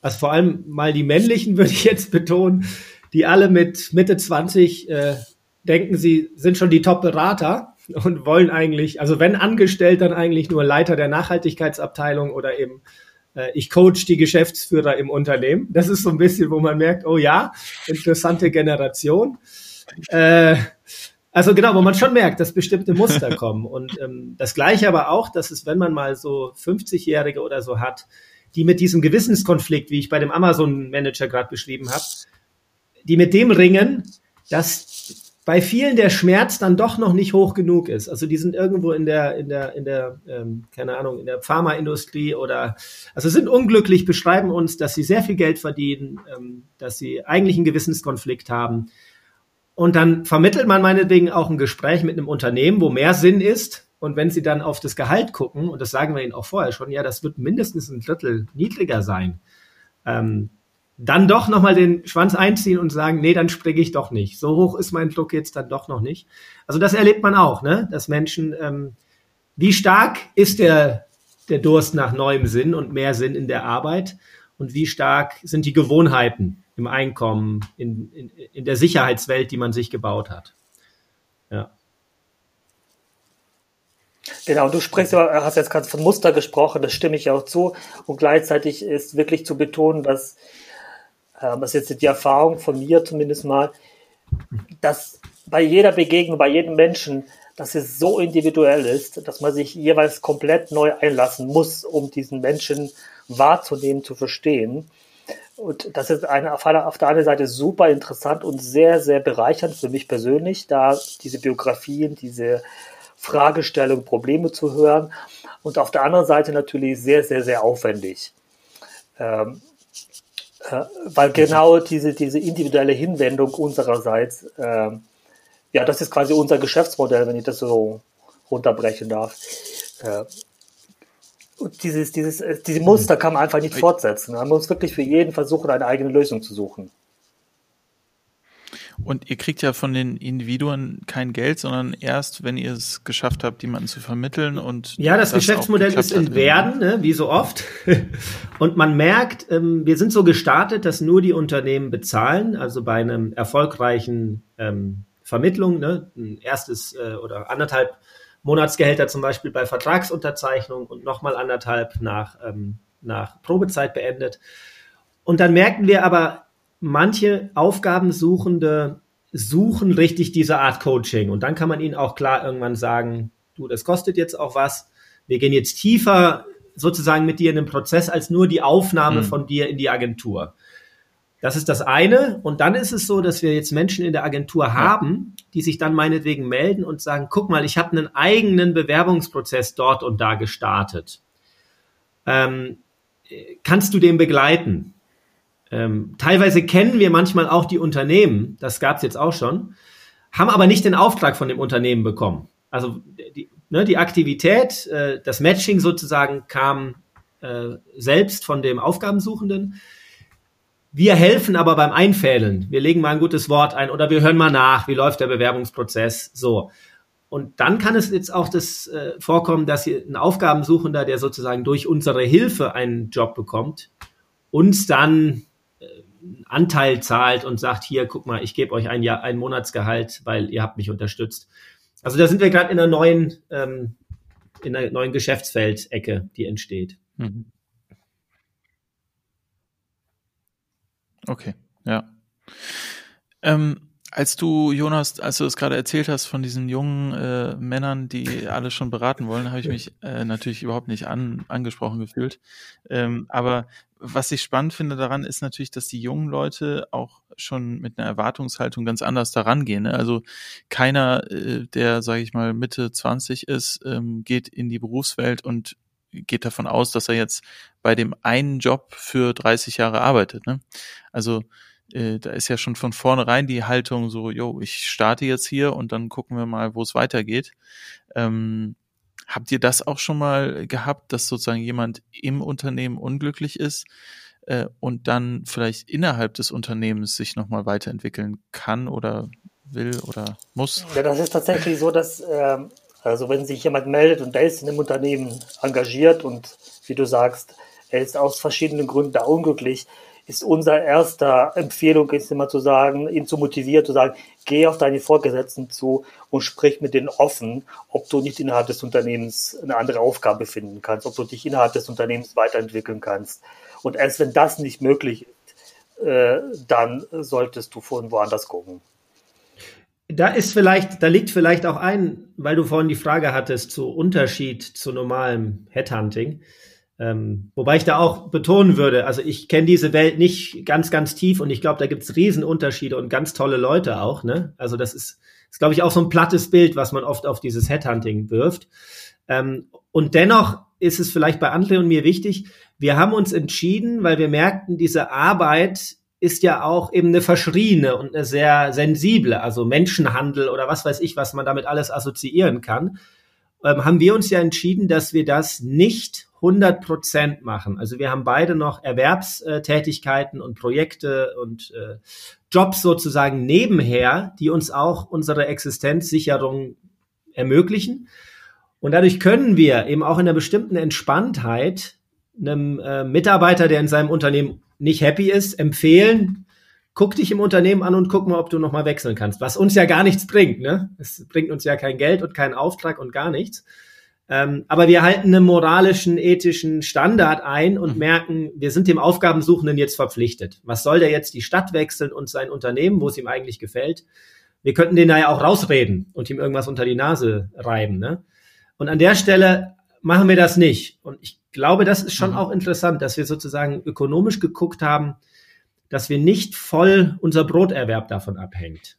also vor allem mal die männlichen würde ich jetzt betonen, die alle mit Mitte 20 äh, denken, sie sind schon die Top-Berater und wollen eigentlich, also wenn angestellt, dann eigentlich nur Leiter der Nachhaltigkeitsabteilung oder eben ich coach die Geschäftsführer im Unternehmen. Das ist so ein bisschen, wo man merkt, oh ja, interessante Generation. Äh, also genau, wo man schon merkt, dass bestimmte Muster kommen. Und ähm, das Gleiche aber auch, dass es, wenn man mal so 50-Jährige oder so hat, die mit diesem Gewissenskonflikt, wie ich bei dem Amazon-Manager gerade beschrieben habe, die mit dem ringen, dass bei vielen der Schmerz dann doch noch nicht hoch genug ist. Also die sind irgendwo in der, in der, in der, ähm, keine Ahnung, in der Pharmaindustrie oder also sind unglücklich, beschreiben uns, dass sie sehr viel Geld verdienen, ähm, dass sie eigentlich einen Gewissenskonflikt haben. Und dann vermittelt man meinetwegen auch ein Gespräch mit einem Unternehmen, wo mehr Sinn ist. Und wenn sie dann auf das Gehalt gucken, und das sagen wir ihnen auch vorher schon, ja, das wird mindestens ein Drittel niedriger sein. Ähm, dann doch nochmal den Schwanz einziehen und sagen, nee, dann springe ich doch nicht. So hoch ist mein Druck jetzt dann doch noch nicht. Also das erlebt man auch, ne? dass Menschen, ähm, wie stark ist der, der Durst nach neuem Sinn und mehr Sinn in der Arbeit und wie stark sind die Gewohnheiten im Einkommen, in, in, in der Sicherheitswelt, die man sich gebaut hat. Ja. Genau, du sprichst, hast jetzt gerade von Muster gesprochen, das stimme ich auch zu. Und gleichzeitig ist wirklich zu betonen, dass ähm, das ist jetzt die Erfahrung von mir zumindest mal, dass bei jeder Begegnung, bei jedem Menschen, dass es so individuell ist, dass man sich jeweils komplett neu einlassen muss, um diesen Menschen wahrzunehmen, zu verstehen. Und das ist eine, auf, der, einen Seite super interessant und sehr, sehr bereichernd für mich persönlich, da diese Biografien, diese Fragestellungen, Probleme zu hören. Und auf der anderen Seite natürlich sehr, sehr, sehr aufwendig. Ähm, äh, weil genau diese, diese individuelle Hinwendung unsererseits, äh, ja, das ist quasi unser Geschäftsmodell, wenn ich das so runterbrechen darf. Äh, und dieses, dieses, äh, diese Muster kann man einfach nicht fortsetzen. Man muss wirklich für jeden versuchen, eine eigene Lösung zu suchen. Und ihr kriegt ja von den Individuen kein Geld, sondern erst, wenn ihr es geschafft habt, jemanden zu vermitteln und ja, das, das Geschäftsmodell ist in Werden, ne, wie so oft. und man merkt, ähm, wir sind so gestartet, dass nur die Unternehmen bezahlen. Also bei einem erfolgreichen ähm, Vermittlung, ne, ein erstes äh, oder anderthalb Monatsgehälter zum Beispiel bei Vertragsunterzeichnung und nochmal anderthalb nach ähm, nach Probezeit beendet. Und dann merken wir aber manche Aufgabensuchende suchen richtig diese Art Coaching. Und dann kann man ihnen auch klar irgendwann sagen, du, das kostet jetzt auch was. Wir gehen jetzt tiefer sozusagen mit dir in den Prozess als nur die Aufnahme mhm. von dir in die Agentur. Das ist das eine. Und dann ist es so, dass wir jetzt Menschen in der Agentur haben, die sich dann meinetwegen melden und sagen, guck mal, ich habe einen eigenen Bewerbungsprozess dort und da gestartet. Ähm, kannst du den begleiten? Ähm, teilweise kennen wir manchmal auch die Unternehmen, das gab es jetzt auch schon, haben aber nicht den Auftrag von dem Unternehmen bekommen. Also die, ne, die Aktivität, äh, das Matching sozusagen kam äh, selbst von dem Aufgabensuchenden. Wir helfen aber beim Einfällen. Wir legen mal ein gutes Wort ein oder wir hören mal nach, wie läuft der Bewerbungsprozess. So. Und dann kann es jetzt auch das äh, vorkommen, dass hier ein Aufgabensuchender, der sozusagen durch unsere Hilfe einen Job bekommt, uns dann Anteil zahlt und sagt, hier, guck mal, ich gebe euch ein Jahr, ein Monatsgehalt, weil ihr habt mich unterstützt. Also da sind wir gerade in einer neuen, ähm, in einer neuen Geschäftsfeldecke, die entsteht. Mhm. Okay, ja. Ähm, als du, Jonas, als du das gerade erzählt hast von diesen jungen äh, Männern, die alle schon beraten wollen, habe ich mich äh, natürlich überhaupt nicht an, angesprochen gefühlt. Ähm, aber was ich spannend finde daran, ist natürlich, dass die jungen Leute auch schon mit einer Erwartungshaltung ganz anders daran gehen. Ne? Also keiner, äh, der, sage ich mal, Mitte 20 ist, ähm, geht in die Berufswelt und geht davon aus, dass er jetzt bei dem einen Job für 30 Jahre arbeitet. Ne? Also äh, da ist ja schon von vornherein die Haltung so, jo, ich starte jetzt hier und dann gucken wir mal, wo es weitergeht. Ähm, habt ihr das auch schon mal gehabt, dass sozusagen jemand im Unternehmen unglücklich ist äh, und dann vielleicht innerhalb des Unternehmens sich nochmal weiterentwickeln kann oder will oder muss? Ja, das ist tatsächlich so, dass ähm, also wenn sich jemand meldet und der ist in einem Unternehmen engagiert und wie du sagst, er ist aus verschiedenen Gründen da unglücklich, ist unser erster Empfehlung ist immer zu sagen, ihn zu motivieren, zu sagen, geh auf deine Vorgesetzten zu und sprich mit denen offen, ob du nicht innerhalb des Unternehmens eine andere Aufgabe finden kannst, ob du dich innerhalb des Unternehmens weiterentwickeln kannst. Und erst wenn das nicht möglich ist, äh, dann solltest du von woanders gucken. Da ist vielleicht, da liegt vielleicht auch ein, weil du vorhin die Frage hattest zu Unterschied zu normalem Headhunting. Ähm, wobei ich da auch betonen würde, also ich kenne diese Welt nicht ganz, ganz tief und ich glaube, da gibt's Riesenunterschiede und ganz tolle Leute auch. Ne? Also das ist, ist glaube ich, auch so ein plattes Bild, was man oft auf dieses Headhunting wirft. Ähm, und dennoch ist es vielleicht bei André und mir wichtig, wir haben uns entschieden, weil wir merkten, diese Arbeit ist ja auch eben eine verschriene und eine sehr sensible, also Menschenhandel oder was weiß ich, was man damit alles assoziieren kann, ähm, haben wir uns ja entschieden, dass wir das nicht 100 Prozent machen. Also wir haben beide noch Erwerbstätigkeiten und Projekte und äh, Jobs sozusagen nebenher, die uns auch unsere Existenzsicherung ermöglichen. Und dadurch können wir eben auch in einer bestimmten Entspanntheit einem äh, Mitarbeiter, der in seinem Unternehmen nicht happy ist, empfehlen, guck dich im Unternehmen an und guck mal, ob du nochmal wechseln kannst. Was uns ja gar nichts bringt, ne? Es bringt uns ja kein Geld und keinen Auftrag und gar nichts. Ähm, aber wir halten einen moralischen, ethischen Standard ein und mhm. merken, wir sind dem Aufgabensuchenden jetzt verpflichtet. Was soll der jetzt die Stadt wechseln und sein Unternehmen, wo es ihm eigentlich gefällt? Wir könnten den da ja auch rausreden und ihm irgendwas unter die Nase reiben. Ne? Und an der Stelle machen wir das nicht. Und ich glaube, das ist schon mhm. auch interessant, dass wir sozusagen ökonomisch geguckt haben, dass wir nicht voll unser Broterwerb davon abhängt.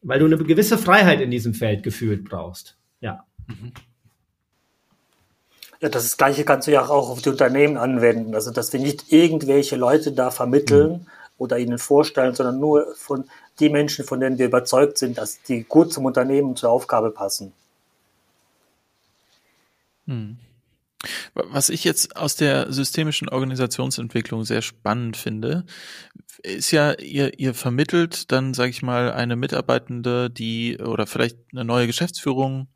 Weil du eine gewisse Freiheit in diesem Feld gefühlt brauchst. Ja. Mhm. Ja, das Gleiche kannst du ja auch auf die Unternehmen anwenden. Also, dass wir nicht irgendwelche Leute da vermitteln mhm. oder ihnen vorstellen, sondern nur von die Menschen, von denen wir überzeugt sind, dass die gut zum Unternehmen und zur Aufgabe passen. Mhm. Was ich jetzt aus der systemischen Organisationsentwicklung sehr spannend finde, ist ja, ihr, ihr vermittelt dann, sage ich mal, eine Mitarbeitende, die oder vielleicht eine neue Geschäftsführung,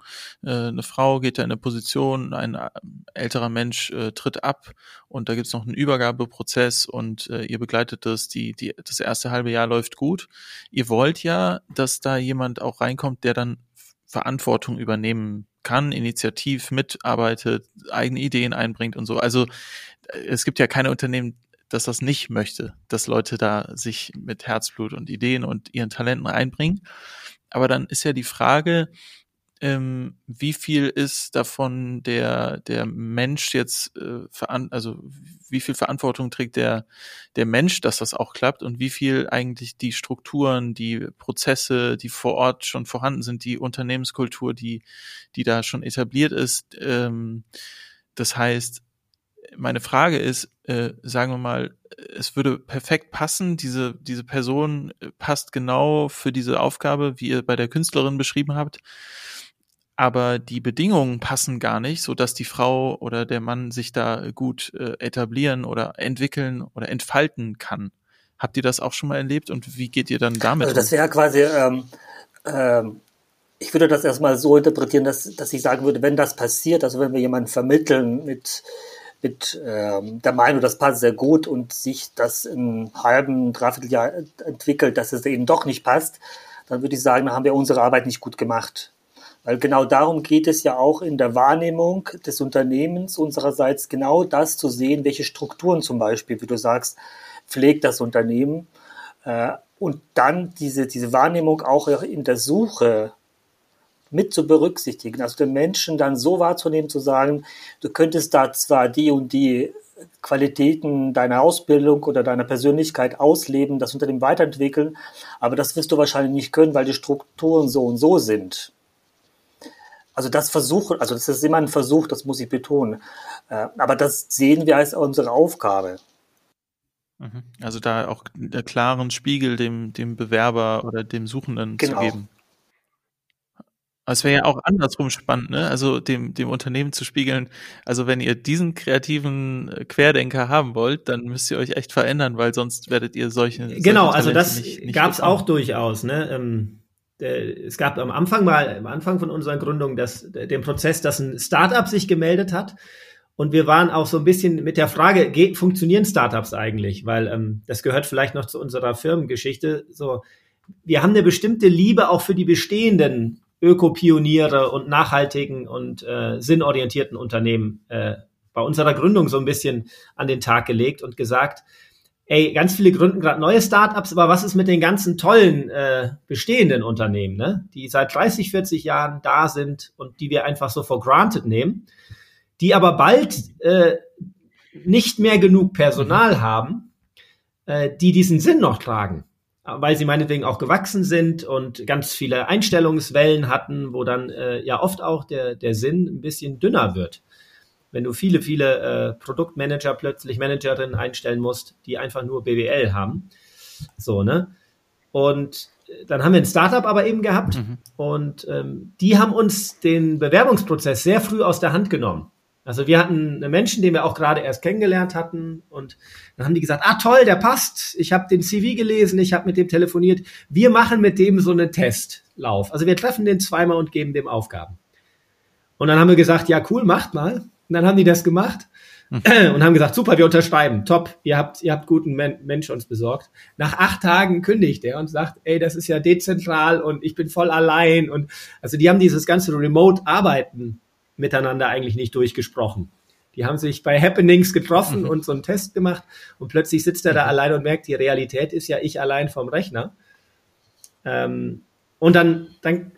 äh, eine Frau geht da in eine Position, ein äh, älterer Mensch äh, tritt ab und da gibt's noch einen Übergabeprozess und äh, ihr begleitet das, die, die, das erste halbe Jahr läuft gut. Ihr wollt ja, dass da jemand auch reinkommt, der dann Verantwortung übernehmen kann, initiativ mitarbeitet, eigene Ideen einbringt und so. Also äh, es gibt ja keine Unternehmen, das das nicht möchte, dass Leute da sich mit Herzblut und Ideen und ihren Talenten einbringen. Aber dann ist ja die Frage, ähm, wie viel ist davon der der Mensch jetzt äh, veran also wie viel Verantwortung trägt der der Mensch, dass das auch klappt und wie viel eigentlich die Strukturen, die Prozesse, die vor Ort schon vorhanden sind, die Unternehmenskultur, die die da schon etabliert ist. Ähm, das heißt, meine Frage ist, äh, sagen wir mal, es würde perfekt passen, diese, diese Person passt genau für diese Aufgabe, wie ihr bei der Künstlerin beschrieben habt aber die Bedingungen passen gar nicht, so dass die Frau oder der Mann sich da gut äh, etablieren oder entwickeln oder entfalten kann. Habt ihr das auch schon mal erlebt und wie geht ihr dann damit? Also das wäre quasi, ähm, ähm, ich würde das erstmal so interpretieren, dass, dass ich sagen würde, wenn das passiert, also wenn wir jemanden vermitteln mit, mit ähm, der Meinung, das passt sehr gut und sich das im halben, dreiviertel Jahr entwickelt, dass es eben doch nicht passt, dann würde ich sagen, dann haben wir unsere Arbeit nicht gut gemacht. Weil genau darum geht es ja auch in der Wahrnehmung des Unternehmens unsererseits genau das zu sehen, welche Strukturen zum Beispiel, wie du sagst, pflegt das Unternehmen. Äh, und dann diese, diese Wahrnehmung auch in der Suche mit zu berücksichtigen, also den Menschen dann so wahrzunehmen, zu sagen, du könntest da zwar die und die Qualitäten deiner Ausbildung oder deiner Persönlichkeit ausleben, das Unternehmen weiterentwickeln, aber das wirst du wahrscheinlich nicht können, weil die Strukturen so und so sind. Also das Versuchen, also das ist immer ein Versuch, das muss ich betonen. Äh, aber das sehen wir als unsere Aufgabe. Mhm. Also da auch einen klaren Spiegel dem, dem Bewerber oder dem Suchenden genau. zu geben. Es wäre ja auch andersrum spannend, ne? Also dem, dem Unternehmen zu spiegeln. Also wenn ihr diesen kreativen äh, Querdenker haben wollt, dann müsst ihr euch echt verändern, weil sonst werdet ihr solche. Genau, solche also das gab es auch durchaus, ne? Ähm, es gab am Anfang mal, am Anfang von unserer Gründung, das, den Prozess, dass ein Startup sich gemeldet hat. Und wir waren auch so ein bisschen mit der Frage, geht, funktionieren Startups eigentlich? Weil ähm, das gehört vielleicht noch zu unserer Firmengeschichte. So, wir haben eine bestimmte Liebe auch für die bestehenden Ökopioniere und nachhaltigen und äh, sinnorientierten Unternehmen äh, bei unserer Gründung so ein bisschen an den Tag gelegt und gesagt, ey, ganz viele gründen gerade neue Startups, aber was ist mit den ganzen tollen äh, bestehenden Unternehmen, ne? die seit 30, 40 Jahren da sind und die wir einfach so for granted nehmen, die aber bald äh, nicht mehr genug Personal haben, äh, die diesen Sinn noch tragen weil sie meinetwegen auch gewachsen sind und ganz viele Einstellungswellen hatten, wo dann äh, ja oft auch der, der Sinn ein bisschen dünner wird. Wenn du viele, viele äh, Produktmanager plötzlich Managerinnen einstellen musst, die einfach nur BWL haben. So, ne? Und dann haben wir ein Startup aber eben gehabt mhm. und ähm, die haben uns den Bewerbungsprozess sehr früh aus der Hand genommen. Also wir hatten einen Menschen, den wir auch gerade erst kennengelernt hatten und dann haben die gesagt, ah toll, der passt. Ich habe den CV gelesen, ich habe mit dem telefoniert. Wir machen mit dem so einen Testlauf. Also wir treffen den zweimal und geben dem Aufgaben. Und dann haben wir gesagt, ja cool, macht mal. Und dann haben die das gemacht mhm. und haben gesagt, super, wir unterschreiben, top, ihr habt, ihr habt guten Men Mensch uns besorgt. Nach acht Tagen kündigt er und sagt, ey, das ist ja dezentral und ich bin voll allein und also die haben dieses ganze Remote-Arbeiten miteinander eigentlich nicht durchgesprochen. Die haben sich bei Happenings getroffen mhm. und so einen Test gemacht und plötzlich sitzt er da mhm. allein und merkt, die Realität ist ja ich allein vom Rechner. Ähm, und dann, dann,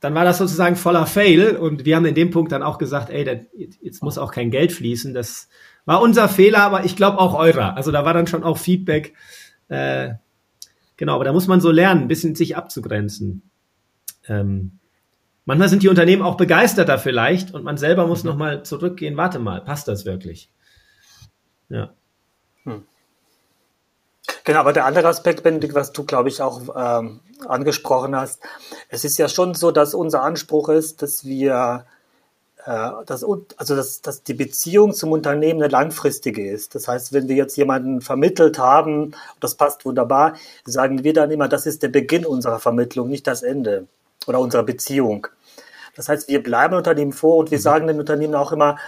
dann war das sozusagen voller Fail und wir haben in dem Punkt dann auch gesagt, ey, das, jetzt muss auch kein Geld fließen. Das war unser Fehler, aber ich glaube auch eurer. Also da war dann schon auch Feedback. Äh, genau, aber da muss man so lernen, ein bisschen sich abzugrenzen. Ähm, Manchmal sind die Unternehmen auch begeisterter vielleicht und man selber muss mhm. nochmal zurückgehen, warte mal, passt das wirklich? Ja. Hm. Genau, aber der andere Aspekt, Benedikt, was du, glaube ich, auch ähm, angesprochen hast, es ist ja schon so, dass unser Anspruch ist, dass wir, äh, dass, also dass, dass die Beziehung zum Unternehmen eine langfristige ist. Das heißt, wenn wir jetzt jemanden vermittelt haben, das passt wunderbar, sagen wir dann immer, das ist der Beginn unserer Vermittlung, nicht das Ende oder unserer Beziehung. Das heißt, wir bleiben Unternehmen vor und wir mhm. sagen den Unternehmen auch immer,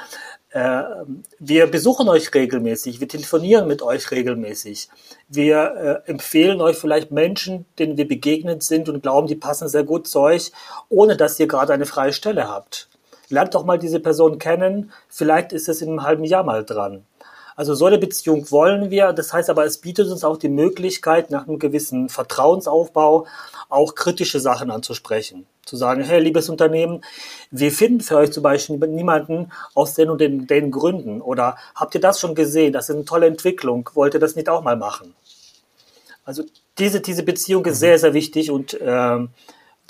wir besuchen euch regelmäßig, wir telefonieren mit euch regelmäßig. Wir äh, empfehlen euch vielleicht Menschen, denen wir begegnet sind und glauben, die passen sehr gut zu euch, ohne dass ihr gerade eine freie Stelle habt. Lernt doch mal diese Person kennen, vielleicht ist es in einem halben Jahr mal dran. Also so eine Beziehung wollen wir. Das heißt aber, es bietet uns auch die Möglichkeit, nach einem gewissen Vertrauensaufbau auch kritische Sachen anzusprechen. Zu sagen, hey, liebes Unternehmen, wir finden für euch zum Beispiel niemanden aus den und den, den Gründen. Oder habt ihr das schon gesehen? Das ist eine tolle Entwicklung. Wollt ihr das nicht auch mal machen? Also diese, diese Beziehung ist sehr, sehr wichtig und äh,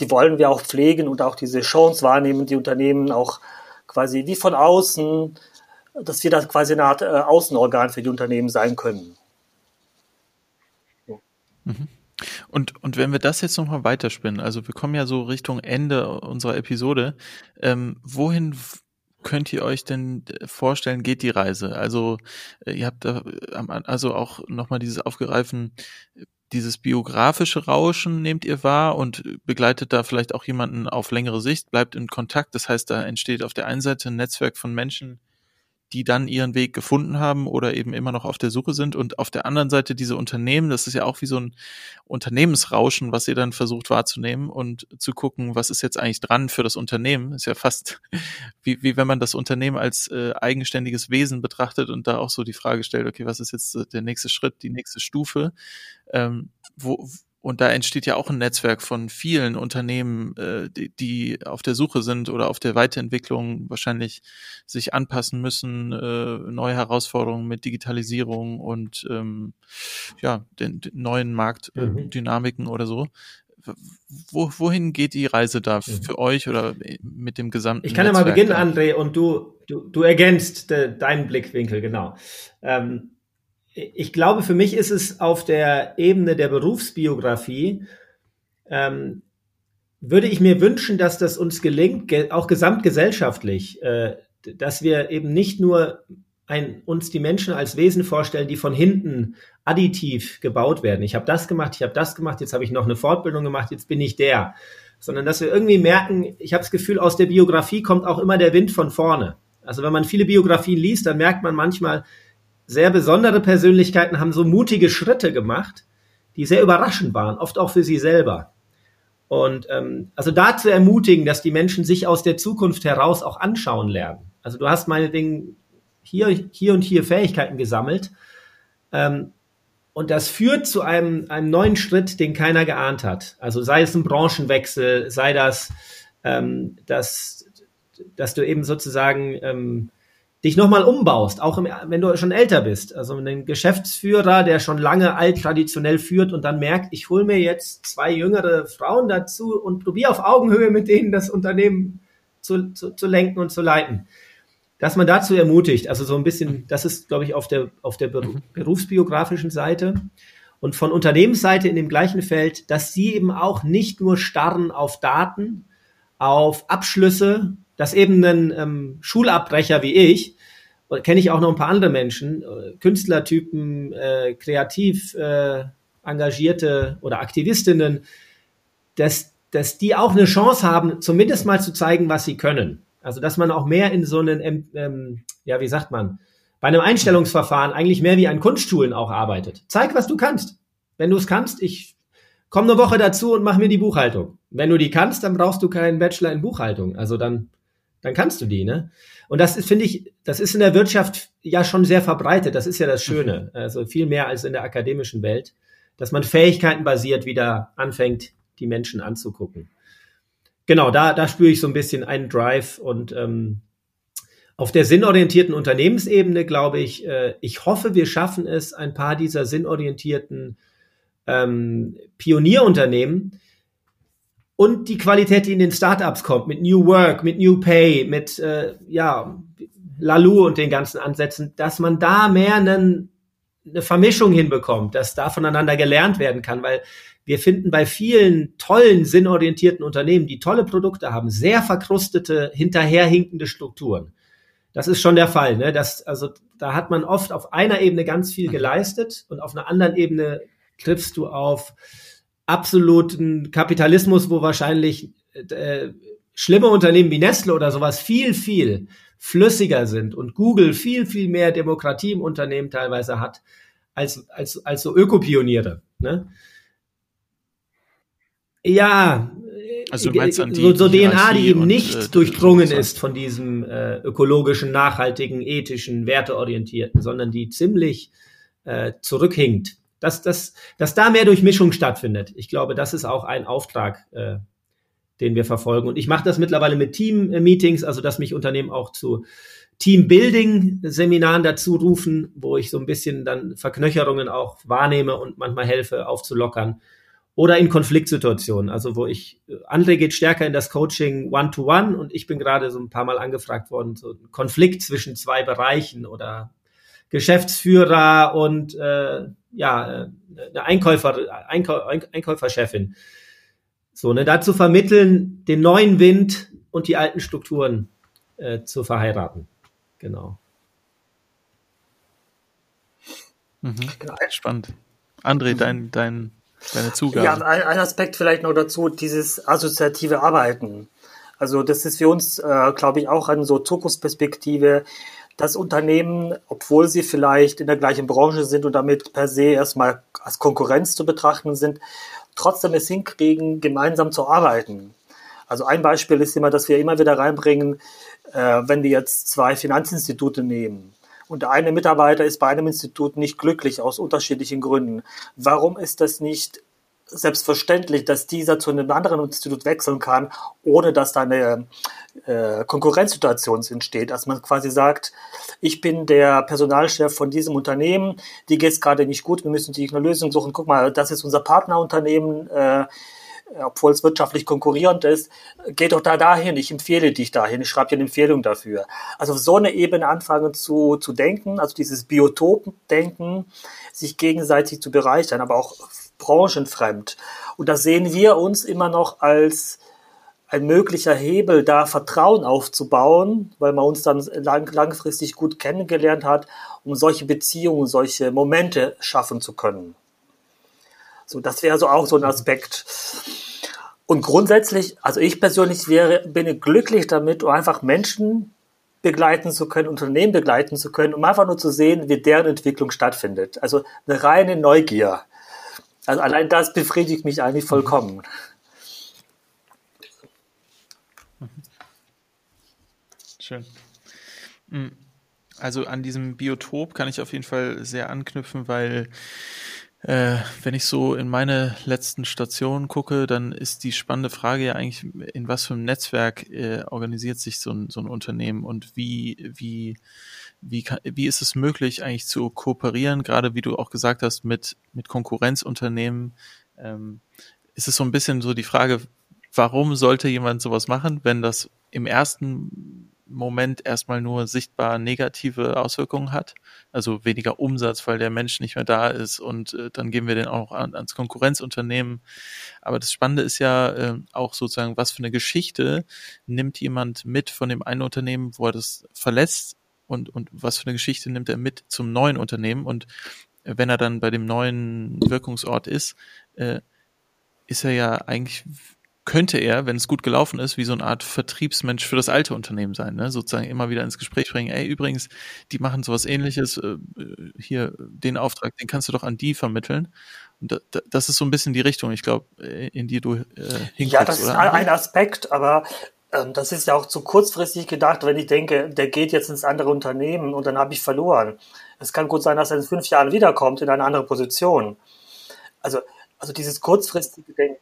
die wollen wir auch pflegen und auch diese Chance wahrnehmen, die Unternehmen auch quasi wie von außen dass wir da quasi eine Art äh, Außenorgan für die Unternehmen sein können. Mhm. Und, und wenn wir das jetzt nochmal weiterspinnen, also wir kommen ja so Richtung Ende unserer Episode, ähm, wohin könnt ihr euch denn vorstellen, geht die Reise? Also äh, ihr habt da also auch nochmal dieses aufgreifen, dieses biografische Rauschen nehmt ihr wahr und begleitet da vielleicht auch jemanden auf längere Sicht, bleibt in Kontakt. Das heißt, da entsteht auf der einen Seite ein Netzwerk von Menschen, die dann ihren Weg gefunden haben oder eben immer noch auf der Suche sind. Und auf der anderen Seite diese Unternehmen, das ist ja auch wie so ein Unternehmensrauschen, was ihr dann versucht wahrzunehmen und zu gucken, was ist jetzt eigentlich dran für das Unternehmen. Ist ja fast wie, wie wenn man das Unternehmen als äh, eigenständiges Wesen betrachtet und da auch so die Frage stellt, okay, was ist jetzt der nächste Schritt, die nächste Stufe? Ähm, wo, und da entsteht ja auch ein Netzwerk von vielen Unternehmen, äh, die, die auf der Suche sind oder auf der Weiterentwicklung wahrscheinlich sich anpassen müssen, äh, neue Herausforderungen mit Digitalisierung und ähm, ja, den, den neuen Marktdynamiken mhm. oder so. Wo, wohin geht die Reise da mhm. für euch oder mit dem gesamten? Ich kann Netzwerk ja mal beginnen, André, und du, du, du ergänzt äh, deinen Blickwinkel, genau. Ähm, ich glaube, für mich ist es auf der Ebene der Berufsbiografie, ähm, würde ich mir wünschen, dass das uns gelingt, ge auch gesamtgesellschaftlich, äh, dass wir eben nicht nur ein, uns die Menschen als Wesen vorstellen, die von hinten additiv gebaut werden. Ich habe das gemacht, ich habe das gemacht, jetzt habe ich noch eine Fortbildung gemacht, jetzt bin ich der. Sondern dass wir irgendwie merken, ich habe das Gefühl, aus der Biografie kommt auch immer der Wind von vorne. Also wenn man viele Biografien liest, dann merkt man manchmal, sehr besondere Persönlichkeiten haben so mutige Schritte gemacht, die sehr überraschend waren, oft auch für sie selber. Und ähm, also da zu ermutigen, dass die Menschen sich aus der Zukunft heraus auch anschauen lernen. Also du hast meinetwegen hier, hier und hier Fähigkeiten gesammelt. Ähm, und das führt zu einem, einem neuen Schritt, den keiner geahnt hat. Also sei es ein Branchenwechsel, sei das, ähm, dass, dass du eben sozusagen ähm, dich nochmal umbaust, auch im, wenn du schon älter bist. Also ein Geschäftsführer, der schon lange alt traditionell führt und dann merkt, ich hole mir jetzt zwei jüngere Frauen dazu und probiere auf Augenhöhe mit denen das Unternehmen zu, zu, zu lenken und zu leiten. Dass man dazu ermutigt, also so ein bisschen, das ist, glaube ich, auf der, auf der mhm. berufsbiografischen Seite. Und von Unternehmensseite in dem gleichen Feld, dass sie eben auch nicht nur starren auf Daten, auf Abschlüsse, dass eben ein ähm, Schulabbrecher wie ich, kenne ich auch noch ein paar andere Menschen, äh, Künstlertypen, äh, kreativ äh, engagierte oder Aktivistinnen, dass, dass die auch eine Chance haben, zumindest mal zu zeigen, was sie können. Also dass man auch mehr in so einen, ähm, ähm ja, wie sagt man, bei einem Einstellungsverfahren eigentlich mehr wie an Kunstschulen auch arbeitet. Zeig, was du kannst. Wenn du es kannst, ich komm eine Woche dazu und mach mir die Buchhaltung. Wenn du die kannst, dann brauchst du keinen Bachelor in Buchhaltung. Also dann dann kannst du die, ne? Und das ist, finde ich, das ist in der Wirtschaft ja schon sehr verbreitet. Das ist ja das Schöne. Mhm. Also viel mehr als in der akademischen Welt, dass man Fähigkeiten basiert wieder anfängt, die Menschen anzugucken. Genau, da, da spüre ich so ein bisschen einen Drive und ähm, auf der sinnorientierten Unternehmensebene glaube ich, äh, ich hoffe, wir schaffen es, ein paar dieser sinnorientierten ähm, Pionierunternehmen und die Qualität, die in den Startups kommt, mit New Work, mit New Pay, mit äh, ja, Lalu und den ganzen Ansätzen, dass man da mehr einen, eine Vermischung hinbekommt, dass da voneinander gelernt werden kann, weil wir finden bei vielen tollen, sinnorientierten Unternehmen, die tolle Produkte haben, sehr verkrustete, hinterherhinkende Strukturen. Das ist schon der Fall. Ne? Das, also, da hat man oft auf einer Ebene ganz viel geleistet und auf einer anderen Ebene triffst du auf absoluten Kapitalismus, wo wahrscheinlich äh, schlimme Unternehmen wie Nestle oder sowas viel, viel flüssiger sind und Google viel, viel mehr Demokratie im Unternehmen teilweise hat als, als, als so Ökopioniere. Ne? Ja, also du meinst an die, so, so die DNA, die eben nicht äh, durchdrungen ist von diesem äh, ökologischen, nachhaltigen, ethischen, werteorientierten, sondern die ziemlich äh, zurückhinkt dass, dass, dass da mehr Durchmischung stattfindet. Ich glaube, das ist auch ein Auftrag, äh, den wir verfolgen. Und ich mache das mittlerweile mit Team-Meetings, also dass mich Unternehmen auch zu Team-Building-Seminaren dazu rufen, wo ich so ein bisschen dann Verknöcherungen auch wahrnehme und manchmal helfe aufzulockern. Oder in Konfliktsituationen, also wo ich, André geht stärker in das Coaching One-to-One -one und ich bin gerade so ein paar Mal angefragt worden, so ein Konflikt zwischen zwei Bereichen oder Geschäftsführer und äh, ja, äh, eine Einkäufer, Einkau, Einkäuferchefin. So, ne, dazu vermitteln, den neuen Wind und die alten Strukturen äh, zu verheiraten. Genau. Mhm. Genau. Spannend. André, dein, dein, deine Zugabe. Ja, ein, ein Aspekt vielleicht noch dazu, dieses assoziative Arbeiten. Also das ist für uns, äh, glaube ich, auch eine so Zukunftsperspektive, dass Unternehmen, obwohl sie vielleicht in der gleichen Branche sind und damit per se erstmal als Konkurrenz zu betrachten sind, trotzdem es hinkriegen, gemeinsam zu arbeiten. Also ein Beispiel ist immer, dass wir immer wieder reinbringen, äh, wenn wir jetzt zwei Finanzinstitute nehmen und der eine Mitarbeiter ist bei einem Institut nicht glücklich aus unterschiedlichen Gründen. Warum ist das nicht selbstverständlich, dass dieser zu einem anderen Institut wechseln kann, ohne dass da eine äh, Konkurrenzsituation entsteht. Dass man quasi sagt, ich bin der Personalchef von diesem Unternehmen, die geht es gerade nicht gut, wir müssen sich eine Lösung suchen. Guck mal, das ist unser Partnerunternehmen, äh, obwohl es wirtschaftlich konkurrierend ist, geh doch da dahin, ich empfehle dich dahin, ich schreibe dir eine Empfehlung dafür. Also auf so eine Ebene anfangen zu, zu denken, also dieses Biotop-Denken, sich gegenseitig zu bereichern, aber auch branchenfremd. Und da sehen wir uns immer noch als ein möglicher Hebel, da Vertrauen aufzubauen, weil man uns dann lang, langfristig gut kennengelernt hat, um solche Beziehungen, solche Momente schaffen zu können. So, das wäre so auch so ein Aspekt. Und grundsätzlich, also ich persönlich wäre, bin glücklich damit, um einfach Menschen begleiten zu können, Unternehmen begleiten zu können, um einfach nur zu sehen, wie deren Entwicklung stattfindet. Also eine reine Neugier. Also allein das befriedigt mich eigentlich vollkommen. Schön. Hm. Also an diesem Biotop kann ich auf jeden Fall sehr anknüpfen, weil äh, wenn ich so in meine letzten Stationen gucke, dann ist die spannende Frage ja eigentlich, in was für einem Netzwerk äh, organisiert sich so ein, so ein Unternehmen und wie, wie, wie, kann, wie ist es möglich, eigentlich zu kooperieren, gerade wie du auch gesagt hast, mit, mit Konkurrenzunternehmen. Ähm, ist es so ein bisschen so die Frage, warum sollte jemand sowas machen, wenn das im ersten Moment erstmal nur sichtbar negative Auswirkungen hat. Also weniger Umsatz, weil der Mensch nicht mehr da ist und äh, dann geben wir den auch an, ans Konkurrenzunternehmen. Aber das Spannende ist ja äh, auch sozusagen, was für eine Geschichte nimmt jemand mit von dem einen Unternehmen, wo er das verlässt und, und was für eine Geschichte nimmt er mit zum neuen Unternehmen und wenn er dann bei dem neuen Wirkungsort ist, äh, ist er ja eigentlich könnte er, wenn es gut gelaufen ist, wie so eine Art Vertriebsmensch für das alte Unternehmen sein, ne? sozusagen immer wieder ins Gespräch bringen, ey, übrigens, die machen sowas ähnliches, äh, hier, den Auftrag, den kannst du doch an die vermitteln. Und da, das ist so ein bisschen die Richtung, ich glaube, äh, in die du äh, hinkommst. Ja, das ist oder? ein Aspekt, aber das ist ja auch zu kurzfristig gedacht, wenn ich denke, der geht jetzt ins andere Unternehmen und dann habe ich verloren. Es kann gut sein, dass er in fünf Jahren wiederkommt in eine andere Position. Also, also dieses kurzfristige Denken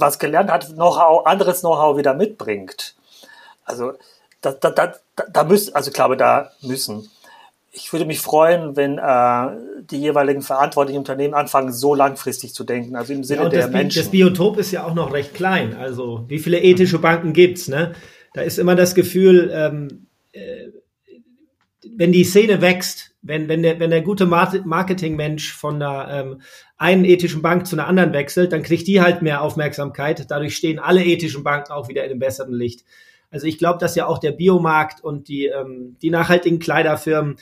was gelernt hat, Know-how, anderes Know-how wieder mitbringt. Also da, da, da, da müssen, also ich glaube, da müssen. Ich würde mich freuen, wenn äh, die jeweiligen verantwortlichen Unternehmen anfangen, so langfristig zu denken, also im Sinne ja, der das, Menschen. Das Biotop ist ja auch noch recht klein. Also wie viele ethische Banken gibt's? Ne? Da ist immer das Gefühl, ähm, äh, wenn die Szene wächst, wenn, wenn, der, wenn der gute Marketingmensch von einer ähm, einen ethischen Bank zu einer anderen wechselt, dann kriegt die halt mehr Aufmerksamkeit. Dadurch stehen alle ethischen Banken auch wieder in einem besseren Licht. Also ich glaube, dass ja auch der Biomarkt und die, ähm, die nachhaltigen Kleiderfirmen,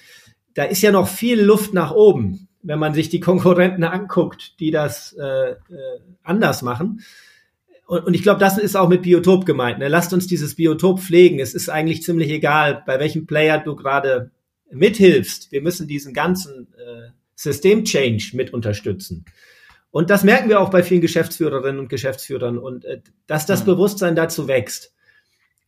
da ist ja noch viel Luft nach oben, wenn man sich die Konkurrenten anguckt, die das äh, äh, anders machen. Und, und ich glaube, das ist auch mit Biotop gemeint. Ne? Lasst uns dieses Biotop pflegen. Es ist eigentlich ziemlich egal, bei welchem Player du gerade mithilfst. Wir müssen diesen ganzen äh, System-Change mit unterstützen. Und das merken wir auch bei vielen Geschäftsführerinnen und Geschäftsführern und äh, dass das mhm. Bewusstsein dazu wächst.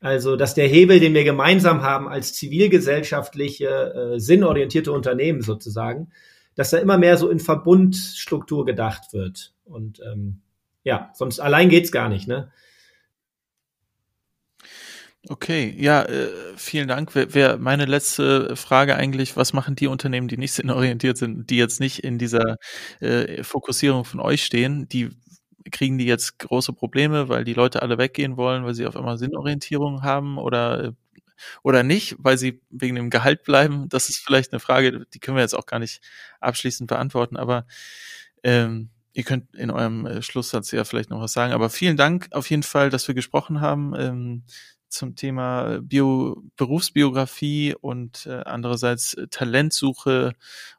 Also, dass der Hebel, den wir gemeinsam haben als zivilgesellschaftliche, äh, sinnorientierte Unternehmen sozusagen, dass da immer mehr so in Verbundstruktur gedacht wird. Und ähm, ja, sonst allein geht's gar nicht, ne? Okay, ja, äh, vielen Dank. Wäre meine letzte Frage eigentlich, was machen die Unternehmen, die nicht sinnorientiert sind, die jetzt nicht in dieser äh, Fokussierung von euch stehen, die kriegen die jetzt große Probleme, weil die Leute alle weggehen wollen, weil sie auf einmal Sinnorientierung haben oder oder nicht, weil sie wegen dem Gehalt bleiben? Das ist vielleicht eine Frage, die können wir jetzt auch gar nicht abschließend beantworten, aber ähm, ihr könnt in eurem äh, Schlusssatz ja vielleicht noch was sagen. Aber vielen Dank auf jeden Fall, dass wir gesprochen haben. Ähm, zum Thema Bio, Berufsbiografie und äh, andererseits äh, Talentsuche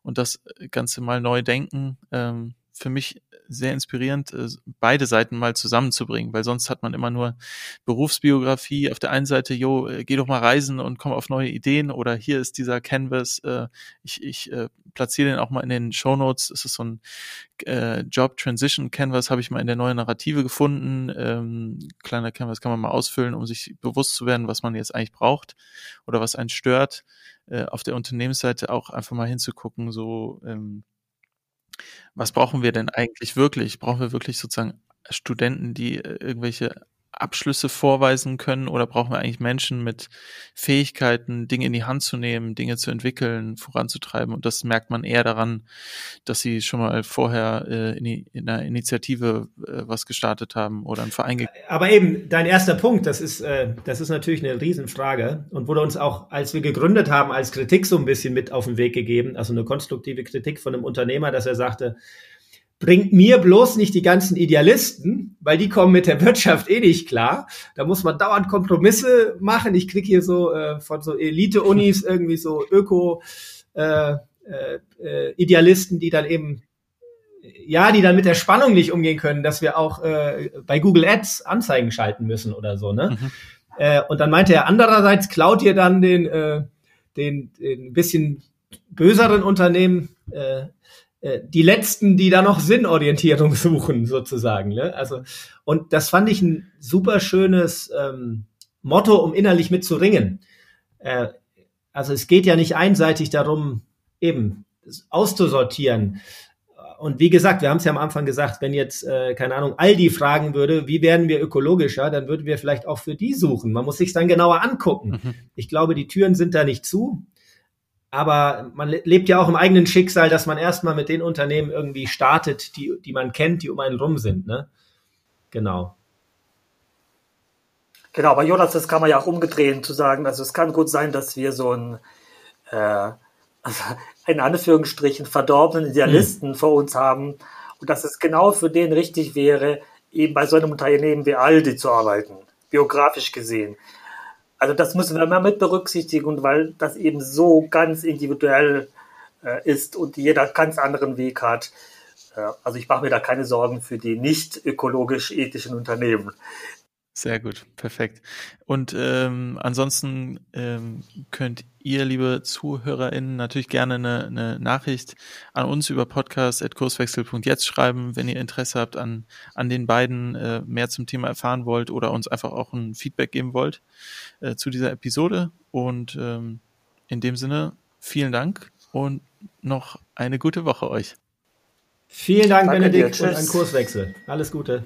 und das Ganze mal neu denken. Ähm, für mich sehr inspirierend, äh, beide Seiten mal zusammenzubringen, weil sonst hat man immer nur Berufsbiografie. Auf der einen Seite, jo, äh, geh doch mal reisen und komm auf neue Ideen oder hier ist dieser Canvas, äh, ich, ich platziere den auch mal in den Show Notes. Es ist so ein Job Transition Canvas, habe ich mal in der neuen Narrative gefunden. Ähm, kleiner Canvas kann man mal ausfüllen, um sich bewusst zu werden, was man jetzt eigentlich braucht oder was einen stört. Auf der Unternehmensseite auch einfach mal hinzugucken, so ähm, Was brauchen wir denn eigentlich wirklich? Brauchen wir wirklich sozusagen Studenten, die äh, irgendwelche Abschlüsse vorweisen können oder brauchen wir eigentlich Menschen mit Fähigkeiten, Dinge in die Hand zu nehmen, Dinge zu entwickeln, voranzutreiben? Und das merkt man eher daran, dass sie schon mal vorher äh, in, in, einer Initiative äh, was gestartet haben oder einen Verein. Aber eben, dein erster Punkt, das ist, äh, das ist natürlich eine Riesenfrage und wurde uns auch, als wir gegründet haben, als Kritik so ein bisschen mit auf den Weg gegeben, also eine konstruktive Kritik von einem Unternehmer, dass er sagte, bringt mir bloß nicht die ganzen Idealisten, weil die kommen mit der Wirtschaft eh nicht klar. Da muss man dauernd Kompromisse machen. Ich krieg hier so äh, von so Elite-Unis irgendwie so Öko äh, äh, Idealisten, die dann eben ja, die dann mit der Spannung nicht umgehen können, dass wir auch äh, bei Google Ads Anzeigen schalten müssen oder so, ne? Mhm. Äh, und dann meinte er, andererseits klaut ihr dann den, äh, den, den bisschen böseren Unternehmen äh, äh, die letzten, die da noch Sinnorientierung suchen, sozusagen. Ne? Also, und das fand ich ein super schönes ähm, Motto, um innerlich mitzuringen. Äh, also es geht ja nicht einseitig darum, eben auszusortieren. Und wie gesagt, wir haben es ja am Anfang gesagt, wenn jetzt, äh, keine Ahnung, Aldi fragen würde, wie werden wir ökologischer, dann würden wir vielleicht auch für die suchen. Man muss sich dann genauer angucken. Mhm. Ich glaube, die Türen sind da nicht zu aber man lebt ja auch im eigenen Schicksal, dass man erstmal mit den Unternehmen irgendwie startet, die, die man kennt, die um einen rum sind. Ne? Genau. Genau, aber Jonas, das kann man ja auch umgedrehen zu sagen. Also es kann gut sein, dass wir so ein, äh, in Anführungsstrichen, verdorbenen Idealisten hm. vor uns haben und dass es genau für den richtig wäre, eben bei so einem Unternehmen wie Aldi zu arbeiten, biografisch gesehen. Also das müssen wir immer mit berücksichtigen, weil das eben so ganz individuell äh, ist und jeder ganz anderen Weg hat. Äh, also ich mache mir da keine Sorgen für die nicht ökologisch ethischen Unternehmen. Sehr gut, perfekt. Und ähm, ansonsten ähm, könnt ihr, liebe ZuhörerInnen, natürlich gerne eine, eine Nachricht an uns über podcast.kurswechsel.jetzt schreiben, wenn ihr Interesse habt an, an den beiden äh, mehr zum Thema erfahren wollt oder uns einfach auch ein Feedback geben wollt äh, zu dieser Episode. Und ähm, in dem Sinne, vielen Dank und noch eine gute Woche euch. Vielen Dank, Danke Benedikt, dir, und ein Kurswechsel. Alles Gute.